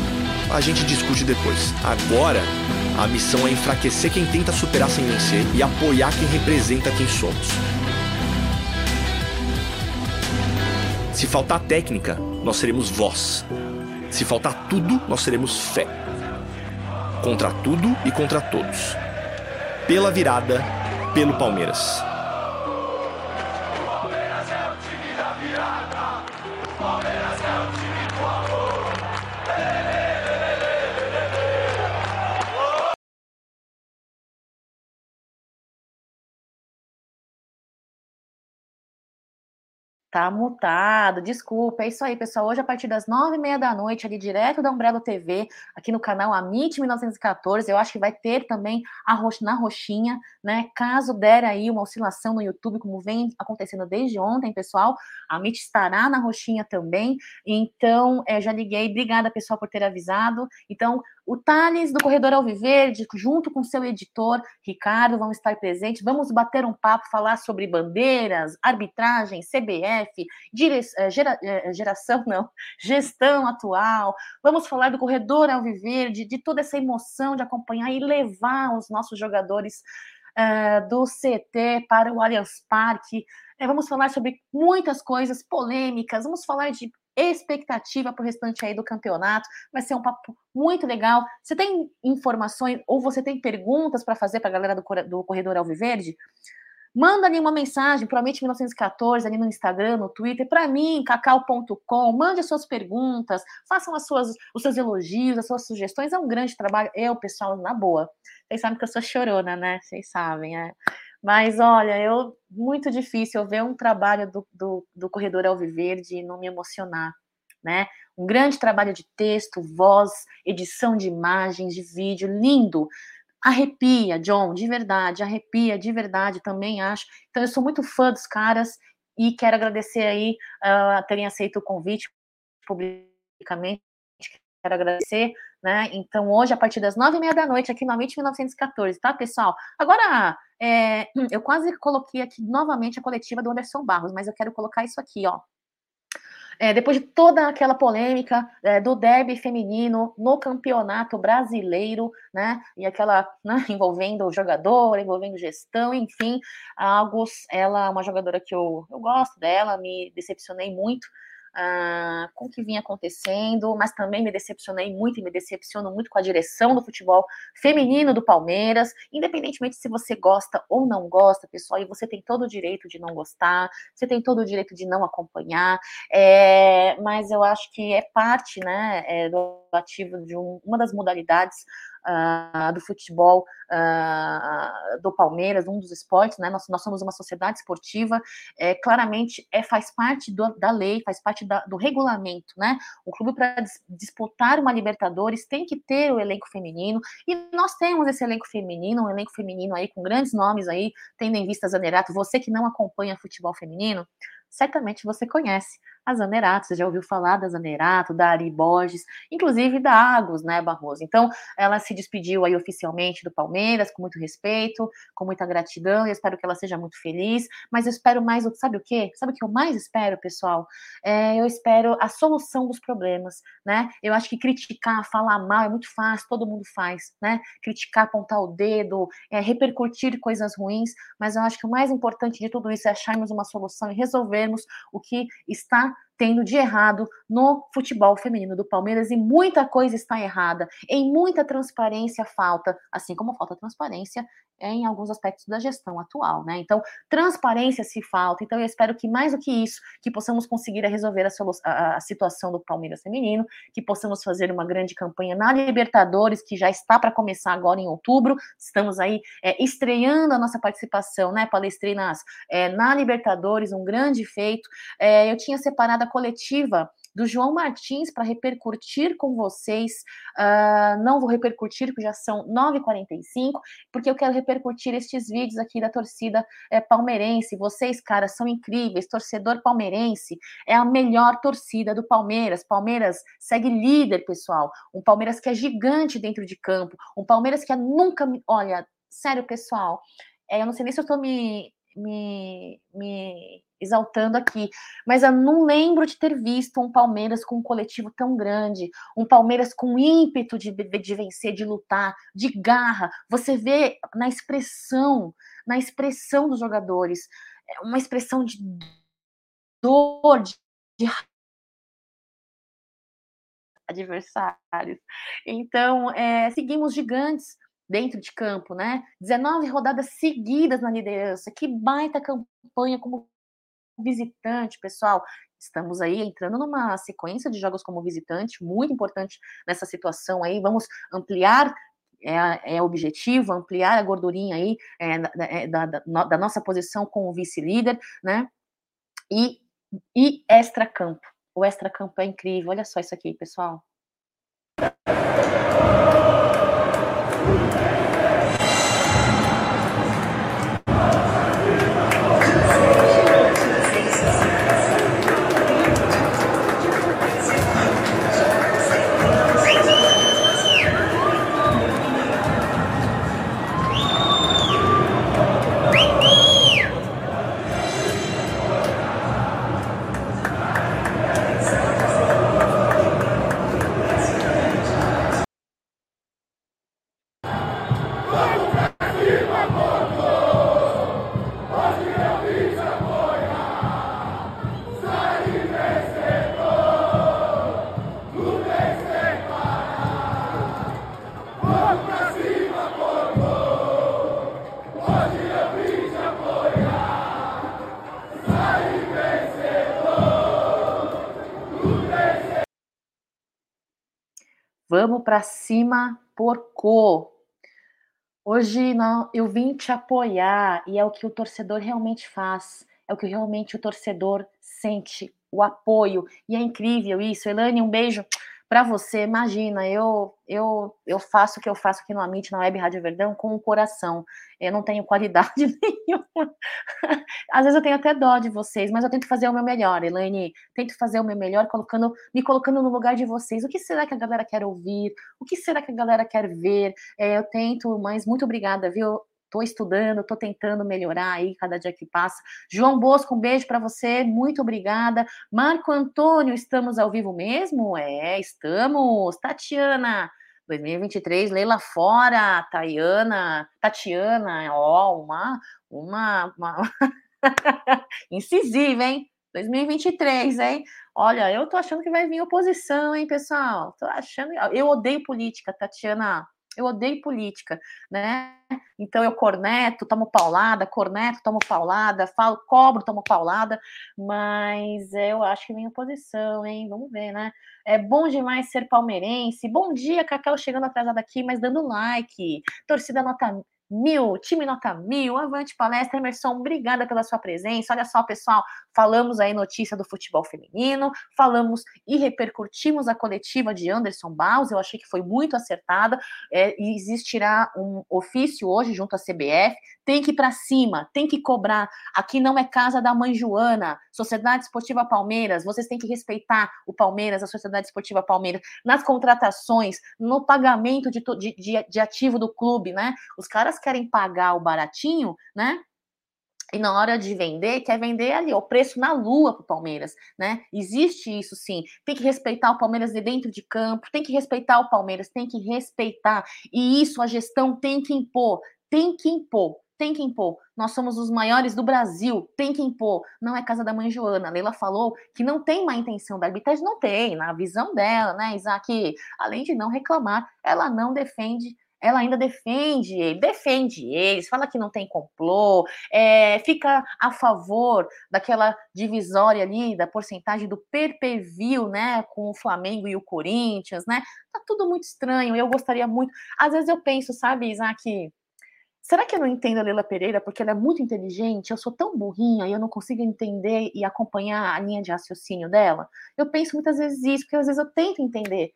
a gente discute depois. Agora, a missão é enfraquecer quem tenta superar sem vencer e apoiar quem representa quem somos. Se faltar técnica, nós seremos voz. Se faltar tudo, nós seremos fé. Contra tudo e contra todos. Pela virada, pelo Palmeiras. Tá mutado, desculpa. É isso aí, pessoal. Hoje, a partir das nove e meia da noite, ali direto da Umbrella TV, aqui no canal Amit 1914, eu acho que vai ter também a na roxinha, né? Caso der aí uma oscilação no YouTube, como vem acontecendo desde ontem, pessoal, a Amit estará na roxinha também. Então, é, já liguei. Obrigada, pessoal, por ter avisado. Então, o Thales, do Corredor Alviverde, junto com seu editor, Ricardo, vão estar presentes. Vamos bater um papo, falar sobre bandeiras, arbitragem, CBF, dire... Eh, gera... Eh, geração, não, gestão atual. Vamos falar do Corredor Alviverde, de toda essa emoção de acompanhar e levar os nossos jogadores uh, do CT para o Allianz Parque. vamos falar sobre muitas coisas polêmicas, vamos falar de expectativa para o restante aí do campeonato. Vai ser um papo muito legal. Você tem informações ou você tem perguntas para fazer para a galera do, do Corredor Alviverde? Manda ali uma mensagem, provavelmente 1914, ali no Instagram, no Twitter, para mim, cacau.com, mande as suas perguntas, façam as suas, os seus elogios, as suas sugestões. É um grande trabalho. Eu, pessoal, na boa. Vocês sabem que eu sou chorona, né? Vocês sabem, é. Mas olha, eu muito difícil ver um trabalho do, do, do Corredor Alviverde e não me emocionar, né? Um grande trabalho de texto, voz, edição de imagens, de vídeo, lindo. Arrepia, John, de verdade, arrepia, de verdade, também acho. Então, eu sou muito fã dos caras e quero agradecer aí uh, terem aceito o convite publicamente. Quero agradecer né? Então, hoje, a partir das nove e meia da noite, aqui no Amit 1914, tá, pessoal? Agora, é, eu quase coloquei aqui novamente a coletiva do Anderson Barros, mas eu quero colocar isso aqui, ó. É, depois de toda aquela polêmica é, do derby feminino no campeonato brasileiro, né, e aquela né, envolvendo o jogador, envolvendo gestão, enfim, a Agus, ela é uma jogadora que eu, eu gosto dela, me decepcionei muito, ah, com o que vinha acontecendo, mas também me decepcionei muito e me decepciono muito com a direção do futebol feminino do Palmeiras, independentemente se você gosta ou não gosta, pessoal, e você tem todo o direito de não gostar, você tem todo o direito de não acompanhar, é, mas eu acho que é parte, né, é, do ativo de um, uma das modalidades do futebol uh, do Palmeiras, um dos esportes, né? Nós, nós somos uma sociedade esportiva, é, claramente é, faz parte do, da lei, faz parte da, do regulamento, né? O clube para dis, disputar uma Libertadores tem que ter o elenco feminino, e nós temos esse elenco feminino, um elenco feminino aí com grandes nomes aí, tendo em vista Zanerato, você que não acompanha futebol feminino, certamente você conhece a Zanerato, você já ouviu falar da Zanerato, da Ari Borges, inclusive da Agos, né, Barroso? Então, ela se despediu aí oficialmente do Palmeiras, com muito respeito, com muita gratidão, e eu espero que ela seja muito feliz, mas eu espero mais, sabe o quê? Sabe o que eu mais espero, pessoal? É, eu espero a solução dos problemas, né? Eu acho que criticar, falar mal é muito fácil, todo mundo faz, né? Criticar, apontar o dedo, é, repercutir coisas ruins, mas eu acho que o mais importante de tudo isso é acharmos uma solução e resolvermos o que está tendo de errado no futebol feminino do Palmeiras e muita coisa está errada. Em muita transparência falta, assim como falta transparência em alguns aspectos da gestão atual, né? Então, transparência se falta. Então, eu espero que mais do que isso, que possamos conseguir resolver a, a, a situação do Palmeiras feminino, que possamos fazer uma grande campanha na Libertadores, que já está para começar agora em outubro. Estamos aí é, estreando a nossa participação, né, palestrinas, é, na Libertadores, um grande feito. É, eu tinha separado a coletiva do João Martins para repercutir com vocês. Uh, não vou repercutir, porque já são 9h45, porque eu quero repercutir estes vídeos aqui da torcida é, palmeirense. Vocês, caras, são incríveis. Torcedor palmeirense é a melhor torcida do Palmeiras. Palmeiras segue líder, pessoal. Um Palmeiras que é gigante dentro de campo. Um Palmeiras que é nunca. Olha, sério, pessoal. É, eu não sei nem se eu estou me, me, me exaltando aqui, mas eu não lembro de ter visto um Palmeiras com um coletivo tão grande, um Palmeiras com ímpeto de, de vencer, de lutar, de garra. Você vê na expressão, na expressão dos jogadores, é uma expressão de dor, de, de adversários. Então, é, seguimos gigantes dentro de campo, né? 19 rodadas seguidas na liderança. Que baita campanha como visitante, pessoal. Estamos aí entrando numa sequência de jogos como visitante, muito importante nessa situação aí. Vamos ampliar é, é objetivo ampliar a gordurinha aí é, da, é, da, da, da, nossa posição como vice-líder, né? E, e extra-campo. O extra-campo é incrível. Olha só isso aqui, pessoal. Para cima, porco. Hoje não, eu vim te apoiar e é o que o torcedor realmente faz, é o que realmente o torcedor sente, o apoio. E é incrível isso. Elane, um beijo para você, imagina, eu eu eu faço o que eu faço aqui no Amit, na Web Rádio Verdão, com o coração. Eu não tenho qualidade nenhuma. Às vezes eu tenho até dó de vocês, mas eu tento fazer o meu melhor, Elaine. Tento fazer o meu melhor, colocando, me colocando no lugar de vocês. O que será que a galera quer ouvir? O que será que a galera quer ver? É, eu tento, mas muito obrigada, viu? Estou estudando, estou tentando melhorar aí cada dia que passa. João Bosco, um beijo para você, muito obrigada. Marco Antônio, estamos ao vivo mesmo? É, estamos. Tatiana, 2023, Leila fora, Tayana, Tatiana, ó, uma, uma, uma... incisiva, hein? 2023, hein? Olha, eu tô achando que vai vir oposição, hein, pessoal? Tô achando. Eu odeio política, Tatiana Eu odeio política, né? Então eu corneto, tomo paulada, corneto, tomo paulada, falo, cobro, tomo paulada, mas eu acho que vem oposição, hein? Vamos ver, né? É bom demais ser palmeirense. Bom dia, Cacau, chegando atrasada aqui, mas dando like. Torcida nota mil, time nota mil, avante palestra, Emerson, obrigada pela sua presença. Olha só, pessoal, falamos aí notícia do futebol feminino, falamos e repercutimos a coletiva de Anderson Baus, eu achei que foi muito acertada. É, existirá um ofício hoje junto à CBF, tem que ir para cima, tem que cobrar. Aqui não é casa da mãe Joana, Sociedade Esportiva Palmeiras, vocês têm que respeitar o Palmeiras, a Sociedade Esportiva Palmeiras, nas contratações, no pagamento de, de, de ativo do clube, né? Os caras querem pagar o baratinho, né? E na hora de vender, quer vender ali, o preço na lua para o Palmeiras, né? Existe isso sim. Tem que respeitar o Palmeiras de dentro de campo, tem que respeitar o Palmeiras, tem que respeitar. E isso a gestão tem que impor, tem que impor, tem que impor. Nós somos os maiores do Brasil, tem que impor. Não é casa da mãe Joana. A Leila falou que não tem má intenção da arbitragem, não tem, na visão dela, né, Isaac? Além de não reclamar, ela não defende ela ainda defende ele, defende eles, fala que não tem complô, é, fica a favor daquela divisória ali, da porcentagem do perpeview, né, com o Flamengo e o Corinthians, né, tá tudo muito estranho, eu gostaria muito, às vezes eu penso, sabe, Isaac, será que eu não entendo a Leila Pereira porque ela é muito inteligente, eu sou tão burrinha e eu não consigo entender e acompanhar a linha de raciocínio dela? Eu penso muitas vezes isso, porque às vezes eu tento entender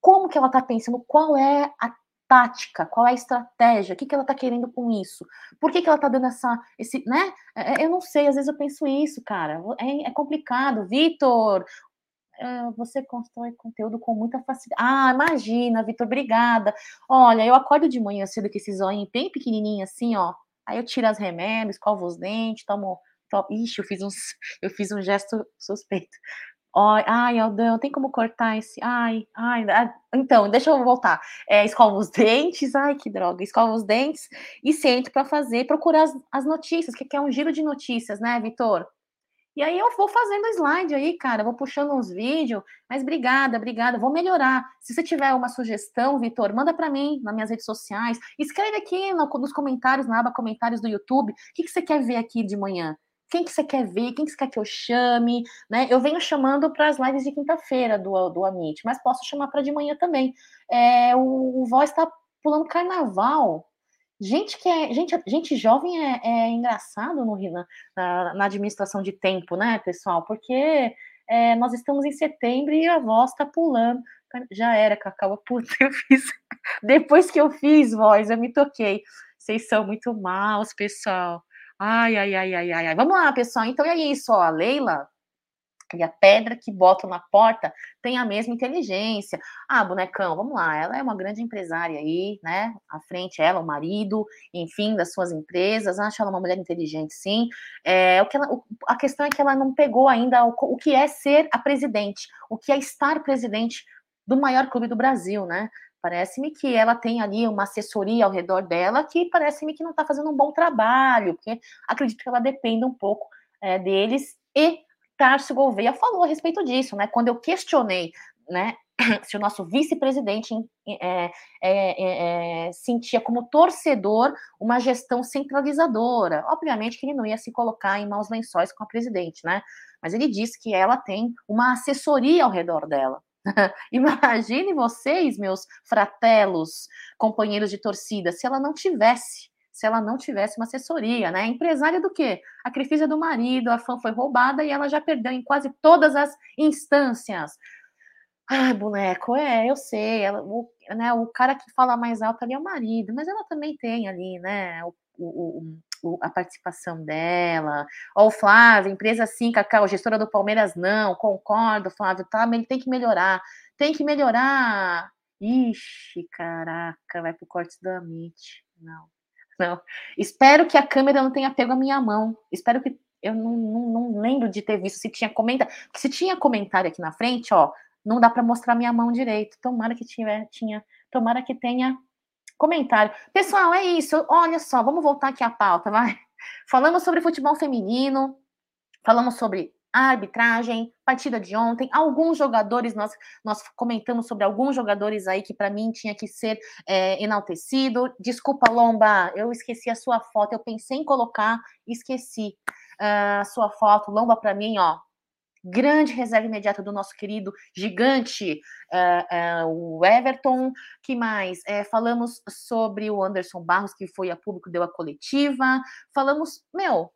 como que ela tá pensando, qual é a tática, qual é a estratégia, o que, que ela está querendo com isso, por que, que ela está dando essa, esse, né? É, é, eu não sei, às vezes eu penso isso, cara, é, é complicado. Vitor, é, você constrói conteúdo com muita facilidade. Ah, imagina, Vitor, obrigada. Olha, eu acordo de manhã cedo com esse zóio bem pequenininho assim, ó. Aí eu tiro as remédios, escovo os dentes, tomo, tomo. Ixi, eu fiz, uns, eu fiz um gesto suspeito. Ai, Aldão, tem como cortar esse. Ai, ai. Então, deixa eu voltar. É, escova os dentes. Ai, que droga. Escova os dentes e sento para fazer, procurar as, as notícias, que é um giro de notícias, né, Vitor? E aí eu vou fazendo slide aí, cara, vou puxando uns vídeos, mas obrigada, obrigada, vou melhorar. Se você tiver uma sugestão, Vitor, manda para mim nas minhas redes sociais, escreve aqui no, nos comentários, na aba comentários do YouTube, o que, que você quer ver aqui de manhã? Quem que você quer ver, quem que você quer que eu chame, né? Eu venho chamando para as lives de quinta-feira do, do Amit, mas posso chamar para de manhã também. É, o, o Voz está pulando carnaval. Gente que é gente, gente jovem é, é engraçado no, na, na, administração de tempo, né, pessoal? Porque é, nós estamos em setembro e a voz está pulando. Já era, Cacau, puta, eu fiz. Depois que eu fiz voz, eu me toquei. Vocês são muito maus, pessoal. Ai, ai, ai, ai, ai, ai. Vamos lá, pessoal. Então é isso, ó. A Leila e a pedra que botam na porta tem a mesma inteligência. Ah, bonecão, vamos lá. Ela é uma grande empresária aí, né? À frente, ela, o marido, enfim, das suas empresas. Acho ela uma mulher inteligente, sim. É, o que ela, a questão é que ela não pegou ainda o, o que é ser a presidente, o que é estar presidente do maior clube do Brasil, né? Parece-me que ela tem ali uma assessoria ao redor dela que parece-me que não está fazendo um bom trabalho, porque acredito que ela dependa um pouco é, deles. E Tarso Gouveia falou a respeito disso, né? Quando eu questionei, né, se o nosso vice-presidente é, é, é, sentia como torcedor uma gestão centralizadora. Obviamente que ele não ia se colocar em maus lençóis com a presidente, né? Mas ele disse que ela tem uma assessoria ao redor dela. Imagine vocês, meus fratelos, companheiros de torcida, se ela não tivesse, se ela não tivesse uma assessoria, né? Empresária do quê? A Crefisa do marido, a fã foi roubada e ela já perdeu em quase todas as instâncias. Ai, boneco, é, eu sei, ela, o, né, o cara que fala mais alto ali é o marido, mas ela também tem ali, né, o, o, a participação dela. Ó, o Flávio, empresa sim, Cacau, gestora do Palmeiras não, concordo, Flávio, tá, ele tem que melhorar, tem que melhorar. Ixi, caraca, vai pro corte da mente. Não, não. Espero que a câmera não tenha pego a minha mão. Espero que eu não, não, não lembro de ter visto se tinha comentário. Se tinha comentário aqui na frente, ó, não dá para mostrar minha mão direito. Tomara que tiver, tinha, tomara que tenha comentário. Pessoal, é isso. Olha só, vamos voltar aqui à pauta, vai. Falamos sobre futebol feminino, falamos sobre arbitragem, partida de ontem, alguns jogadores, nós, nós comentamos sobre alguns jogadores aí que para mim tinha que ser é, enaltecido. Desculpa, Lomba, eu esqueci a sua foto, eu pensei em colocar, esqueci uh, a sua foto. Lomba, para mim, ó, grande reserva imediata do nosso querido gigante, uh, uh, o Everton. Que mais? É, falamos sobre o Anderson Barros, que foi a público, deu a coletiva. Falamos, meu,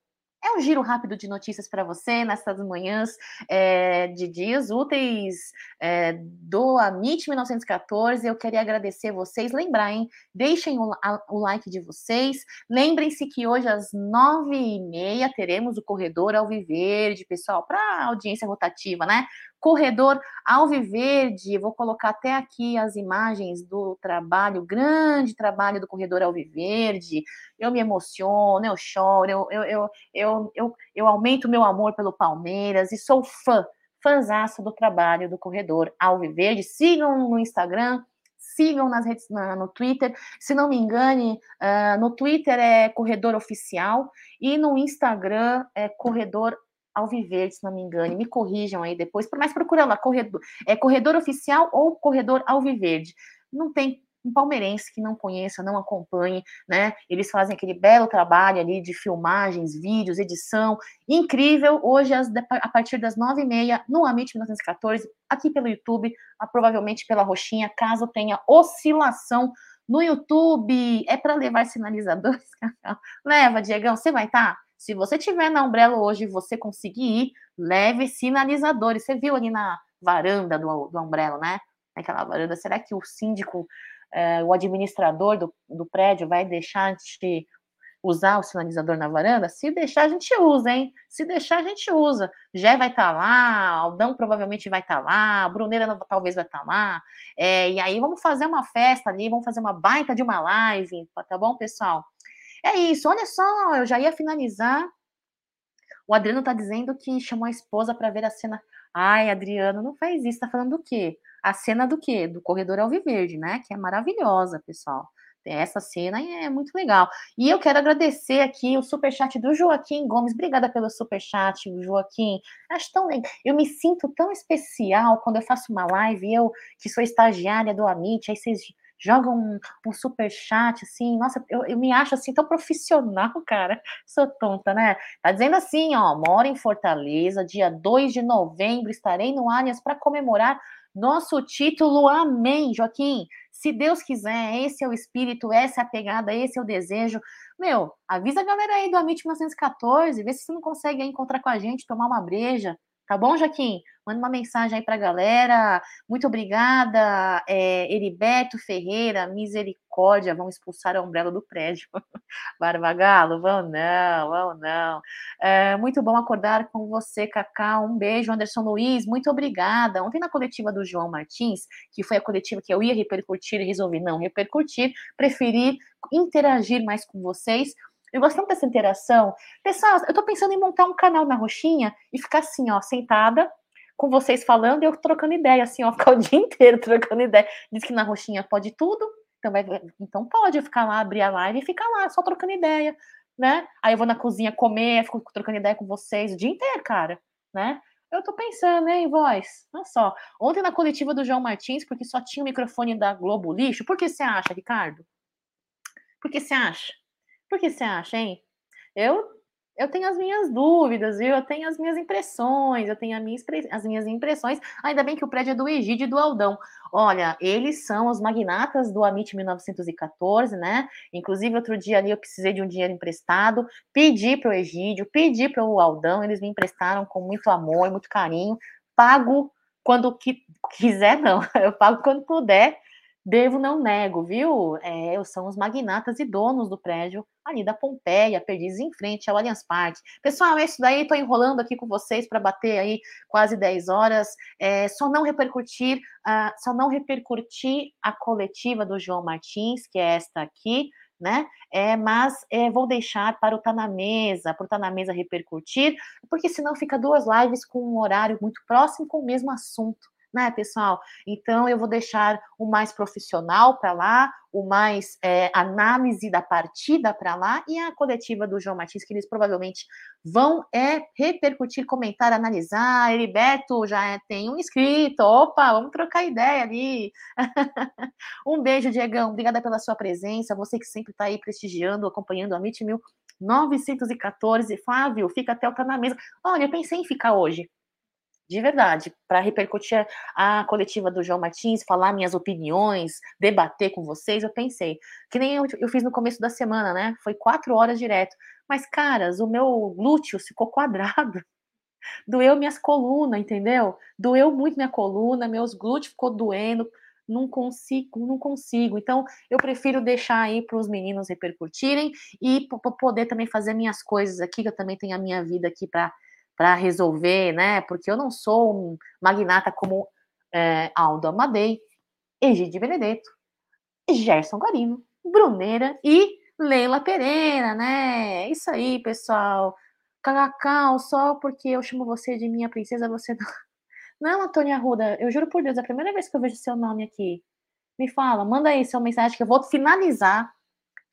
é um giro rápido de notícias para você nessas manhãs é, de dias úteis é, do Amit 1914. Eu queria agradecer vocês. Lembrar, hein? Deixem o, a, o like de vocês. Lembrem-se que hoje às nove e meia teremos o Corredor Alviverde, pessoal, para audiência rotativa, né? Corredor Alviverde, vou colocar até aqui as imagens do trabalho, grande trabalho do Corredor Alviverde. Eu me emociono, eu choro, eu, eu, eu, eu, eu, eu aumento meu amor pelo Palmeiras e sou fã, fãzaço do trabalho do Corredor Alviverde. Sigam no Instagram, sigam nas redes, no Twitter. Se não me engane, uh, no Twitter é Corredor Oficial e no Instagram é Corredor Alviverde, se não me engano, me corrijam aí depois, mas procura lá, corredor, é corredor oficial ou corredor Alviverde. Não tem um palmeirense que não conheça, não acompanhe, né? Eles fazem aquele belo trabalho ali de filmagens, vídeos, edição, incrível. Hoje, a partir das nove e meia, no Amit 1914, aqui pelo YouTube, provavelmente pela roxinha, caso tenha oscilação no YouTube. É para levar sinalizadores? Leva, Diegão, você vai estar? Tá? Se você tiver na Umbrella hoje e você conseguir ir, leve sinalizadores. Você viu ali na varanda do, do Umbrella, né? Aquela varanda, será que o síndico, é, o administrador do, do prédio vai deixar de usar o sinalizador na varanda? Se deixar, a gente usa, hein? Se deixar, a gente usa. Jé vai estar tá lá, Aldão provavelmente vai estar tá lá, a Bruneira talvez vai estar tá lá. É, e aí vamos fazer uma festa ali, vamos fazer uma baita de uma live, tá bom, pessoal? É isso, olha só, eu já ia finalizar. O Adriano tá dizendo que chamou a esposa para ver a cena. Ai, Adriano, não faz isso. Tá falando do quê? A cena do quê? Do Corredor Alviverde, né? Que é maravilhosa, pessoal. Essa cena é muito legal. E eu quero agradecer aqui o superchat do Joaquim Gomes. Obrigada pelo superchat, Joaquim. Acho tão legal. Eu me sinto tão especial quando eu faço uma live, eu que sou estagiária do Amit, aí vocês joga um, um super chat, assim, nossa, eu, eu me acho assim tão profissional, cara. Sou tonta, né? Tá dizendo assim, ó, moro em Fortaleza, dia 2 de novembro, estarei no Allianz para comemorar nosso título. Amém, Joaquim. Se Deus quiser, esse é o espírito, essa é a pegada, esse é o desejo. Meu, avisa a galera aí do Amit 1914, vê se você não consegue encontrar com a gente, tomar uma breja, Tá bom, Joaquim? Manda uma mensagem aí para a galera. Muito obrigada, é, Heriberto Ferreira, misericórdia, vão expulsar a Umbrella do prédio. Barbagalo, vão não, vão não. É, muito bom acordar com você, Cacá. Um beijo, Anderson Luiz, muito obrigada. Ontem na coletiva do João Martins, que foi a coletiva que eu ia repercutir e resolvi não repercutir, preferi interagir mais com vocês. Eu gosto tanto dessa interação. Pessoal, eu tô pensando em montar um canal na Roxinha e ficar assim, ó, sentada com vocês falando e eu trocando ideia, assim, ó, ficar o dia inteiro trocando ideia. Diz que na Roxinha pode tudo, então, vai, então pode ficar lá, abrir a live e ficar lá, só trocando ideia, né? Aí eu vou na cozinha comer, fico trocando ideia com vocês o dia inteiro, cara, né? Eu tô pensando, hein, voz? Olha só. Ontem na coletiva do João Martins, porque só tinha o microfone da Globo Lixo, por que você acha, Ricardo? Por que você acha? Por que você acha, hein? Eu, eu tenho as minhas dúvidas, viu? Eu tenho as minhas impressões, eu tenho minha, as minhas impressões. Ainda bem que o prédio é do Egídio e do Aldão. Olha, eles são os magnatas do Amit 1914, né? Inclusive, outro dia ali eu precisei de um dinheiro emprestado, pedi para o Egídio, pedi para o Aldão, eles me emprestaram com muito amor, muito carinho. Pago quando que, quiser, não. Eu pago quando puder Devo, não nego, viu? É, são os magnatas e donos do prédio ali da Pompeia, Perdizes em frente ao Allianz Parque. Pessoal, é isso daí, estou enrolando aqui com vocês para bater aí quase 10 horas. É, só não repercutir, uh, só não repercutir a coletiva do João Martins, que é esta aqui, né? É, mas é, vou deixar para o Tá na Mesa, para o Tá na Mesa repercutir, porque senão fica duas lives com um horário muito próximo com o mesmo assunto né, pessoal? Então eu vou deixar o mais profissional para lá, o mais é, análise da partida para lá e a coletiva do João Martins, que eles provavelmente vão é repercutir, comentar, analisar. Heriberto já é, tem um inscrito, opa, vamos trocar ideia ali. um beijo, Diegão, obrigada pela sua presença, você que sempre está aí prestigiando, acompanhando a MIT 1914. Flávio, fica até o tá na mesa. Olha, eu pensei em ficar hoje de verdade, para repercutir a, coletiva do João Martins, falar minhas opiniões, debater com vocês, eu pensei, que nem eu, eu, fiz no começo da semana, né? Foi quatro horas direto. Mas, caras, o meu glúteo ficou quadrado. Doeu minhas colunas, entendeu? Doeu muito minha coluna, meus glúteos ficou doendo, não consigo, não consigo. Então, eu prefiro deixar aí para os meninos repercutirem e poder também fazer minhas coisas aqui, que eu também tenho a minha vida aqui para para resolver, né? Porque eu não sou um magnata como é, Aldo Amadei, Egide Benedetto, Gerson Guarino, Bruneira e Leila Pereira, né? Isso aí, pessoal. Cacau, só porque eu chamo você de minha princesa, você não. Não, Antônia Arruda, eu juro por Deus, é a primeira vez que eu vejo seu nome aqui. Me fala, manda aí sua mensagem que eu vou finalizar,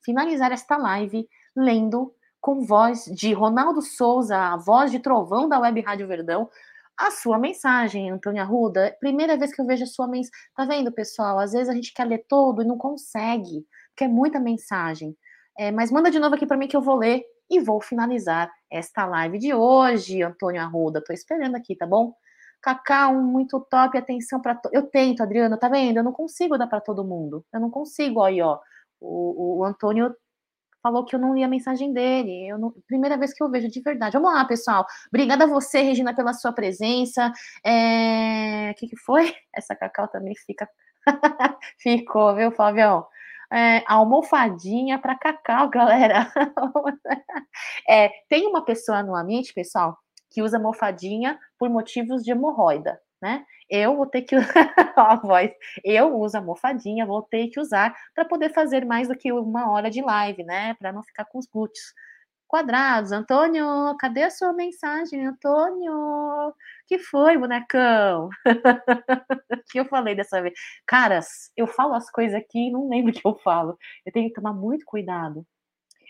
finalizar esta live lendo com voz de Ronaldo Souza, a voz de trovão da Web Rádio Verdão, a sua mensagem, Antônia Ruda. Primeira vez que eu vejo a sua mensagem. Tá vendo, pessoal? Às vezes a gente quer ler todo e não consegue, porque é muita mensagem. É, mas manda de novo aqui para mim que eu vou ler e vou finalizar esta live de hoje, Antônio Arruda. Tô esperando aqui, tá bom? Cacau, muito top, atenção para to... Eu tento, Adriana, tá vendo? Eu não consigo dar para todo mundo. Eu não consigo aí, ó. O, o Antônio falou que eu não li a mensagem dele. Eu não, primeira vez que eu vejo de verdade. Vamos lá, pessoal. Obrigada a você, Regina, pela sua presença. É... O que, que foi? Essa Cacau também fica. Ficou, viu, Flavião? É, almofadinha para cacau, galera. é, tem uma pessoa no ambiente, pessoal, que usa almofadinha por motivos de hemorroida né? Eu vou ter que a voz, eu uso a almofadinha, vou ter que usar para poder fazer mais do que uma hora de live, né? Para não ficar com os glúteos quadrados. Antônio, cadê a sua mensagem, Antônio? Que foi, bonecão? que eu falei dessa vez? Caras, eu falo as coisas aqui e não lembro o que eu falo. Eu tenho que tomar muito cuidado.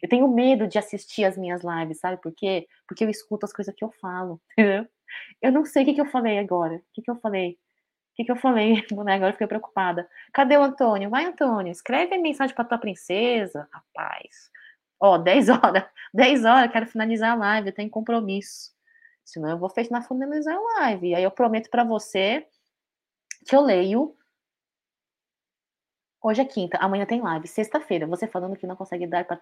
Eu tenho medo de assistir as minhas lives, sabe por quê? Porque eu escuto as coisas que eu falo, entendeu? Eu não sei o que, que eu falei agora. O que, que eu falei? O que, que eu falei? Agora eu fiquei preocupada. Cadê o Antônio? Vai, Antônio, escreve mensagem para tua princesa. Rapaz. Ó, 10 horas. 10 horas, quero finalizar a live, eu tenho compromisso. Senão eu vou fechar finalizar a live. Aí eu prometo para você que eu leio. Hoje é quinta, amanhã tem live. Sexta-feira, você falando que não consegue dar para.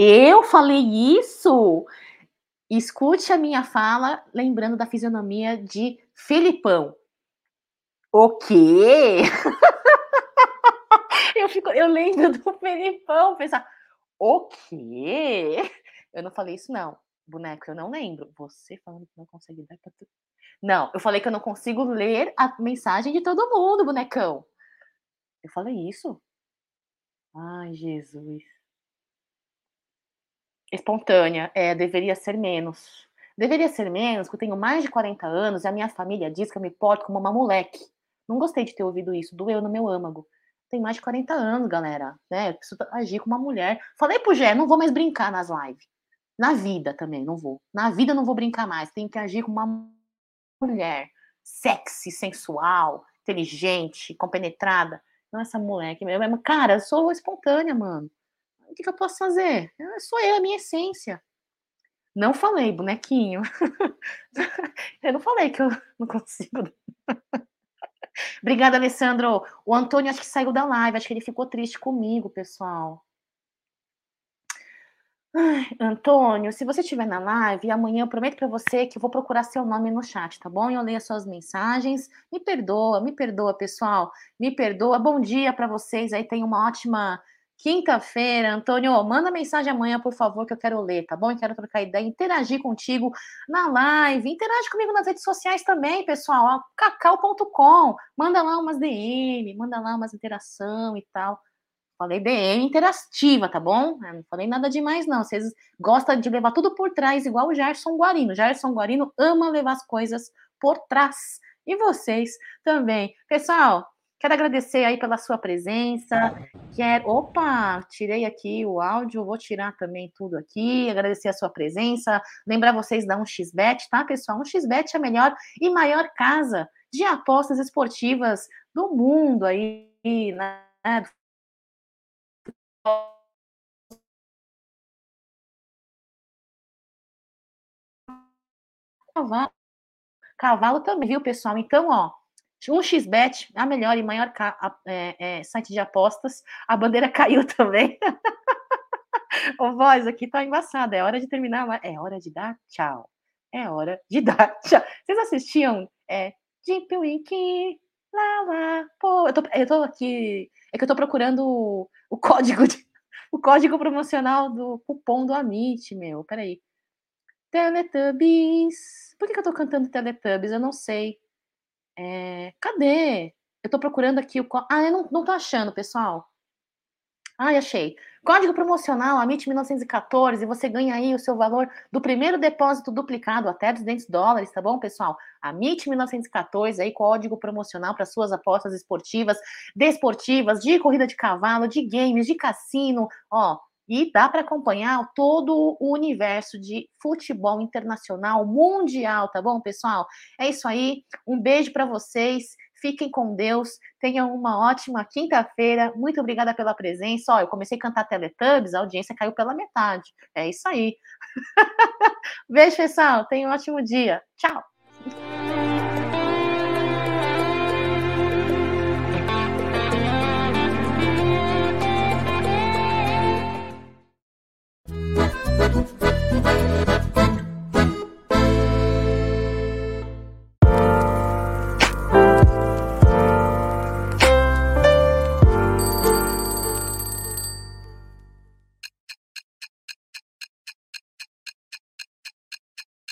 Eu falei isso? Escute a minha fala, lembrando da fisionomia de Felipão. O quê? eu, fico, eu lembro do Felipão, pensar, o quê? Eu não falei isso, não. Boneco, eu não lembro. Você falando que não consegue dar pra tudo. Não, eu falei que eu não consigo ler a mensagem de todo mundo, bonecão. Eu falei isso? Ai, Jesus. Espontânea, é, deveria ser menos. Deveria ser menos, porque eu tenho mais de 40 anos e a minha família diz que eu me porto como uma moleque. Não gostei de ter ouvido isso, doeu no meu âmago. Tem mais de 40 anos, galera, né? Eu preciso agir como uma mulher. Falei pro Gé, não vou mais brincar nas lives. Na vida também, não vou. Na vida não vou brincar mais. Tenho que agir como uma mulher sexy, sensual, inteligente, compenetrada. Não essa moleque. Cara, eu sou espontânea, mano o que, que eu posso fazer? Eu, sou eu, a minha essência. Não falei, bonequinho. eu não falei que eu não consigo. Obrigada, Alessandro. O Antônio acho que saiu da live, acho que ele ficou triste comigo, pessoal. Ai, Antônio, se você estiver na live, amanhã eu prometo para você que eu vou procurar seu nome no chat, tá bom? Eu leio as suas mensagens. Me perdoa, me perdoa, pessoal. Me perdoa. Bom dia para vocês. Aí tem uma ótima Quinta-feira, Antônio, manda mensagem amanhã, por favor, que eu quero ler, tá bom? Quero trocar ideia, interagir contigo na live, interage comigo nas redes sociais também, pessoal, cacau.com, manda lá umas DM, manda lá umas interação e tal. Falei DM interativa, tá bom? Eu não falei nada demais, não. Vocês gostam de levar tudo por trás, igual o Gerson Guarino. Gerson Guarino ama levar as coisas por trás. E vocês também. Pessoal, quero agradecer aí pela sua presença. Quero. Opa, tirei aqui o áudio, vou tirar também tudo aqui. Agradecer a sua presença. Lembrar vocês da 1xBet, tá, pessoal? 1xBet é a melhor e maior casa de apostas esportivas do mundo aí, né? Cavalo, cavalo também, viu, pessoal? Então, ó, um xbet, a melhor e maior é, é, site de apostas. A bandeira caiu também. Ô, voz, aqui tá embaçada. É hora de terminar. É hora de dar tchau. É hora de dar tchau. Vocês assistiam é, Deep Wiki? Lá, lá. Pô, eu tô, eu tô aqui. É que eu tô procurando o, o código de, o código promocional do cupom do Amit, meu. Peraí. Teletubbies. Por que, que eu tô cantando Teletubbies? Eu não sei. É, cadê? Eu tô procurando aqui o. Ah, eu não, não tô achando, pessoal. Ai, achei. Código promocional AMIT 1914, você ganha aí o seu valor do primeiro depósito duplicado até 200 dólares, tá bom, pessoal? AMIT 1914, aí código promocional para suas apostas esportivas, desportivas, de corrida de cavalo, de games, de cassino, ó. E dá para acompanhar todo o universo de futebol internacional, mundial, tá bom, pessoal? É isso aí. Um beijo para vocês. Fiquem com Deus, tenham uma ótima quinta-feira. Muito obrigada pela presença. Ó, eu comecei a cantar Teletubbies, a audiência caiu pela metade. É isso aí. Beijo, pessoal. Tenham um ótimo dia. Tchau.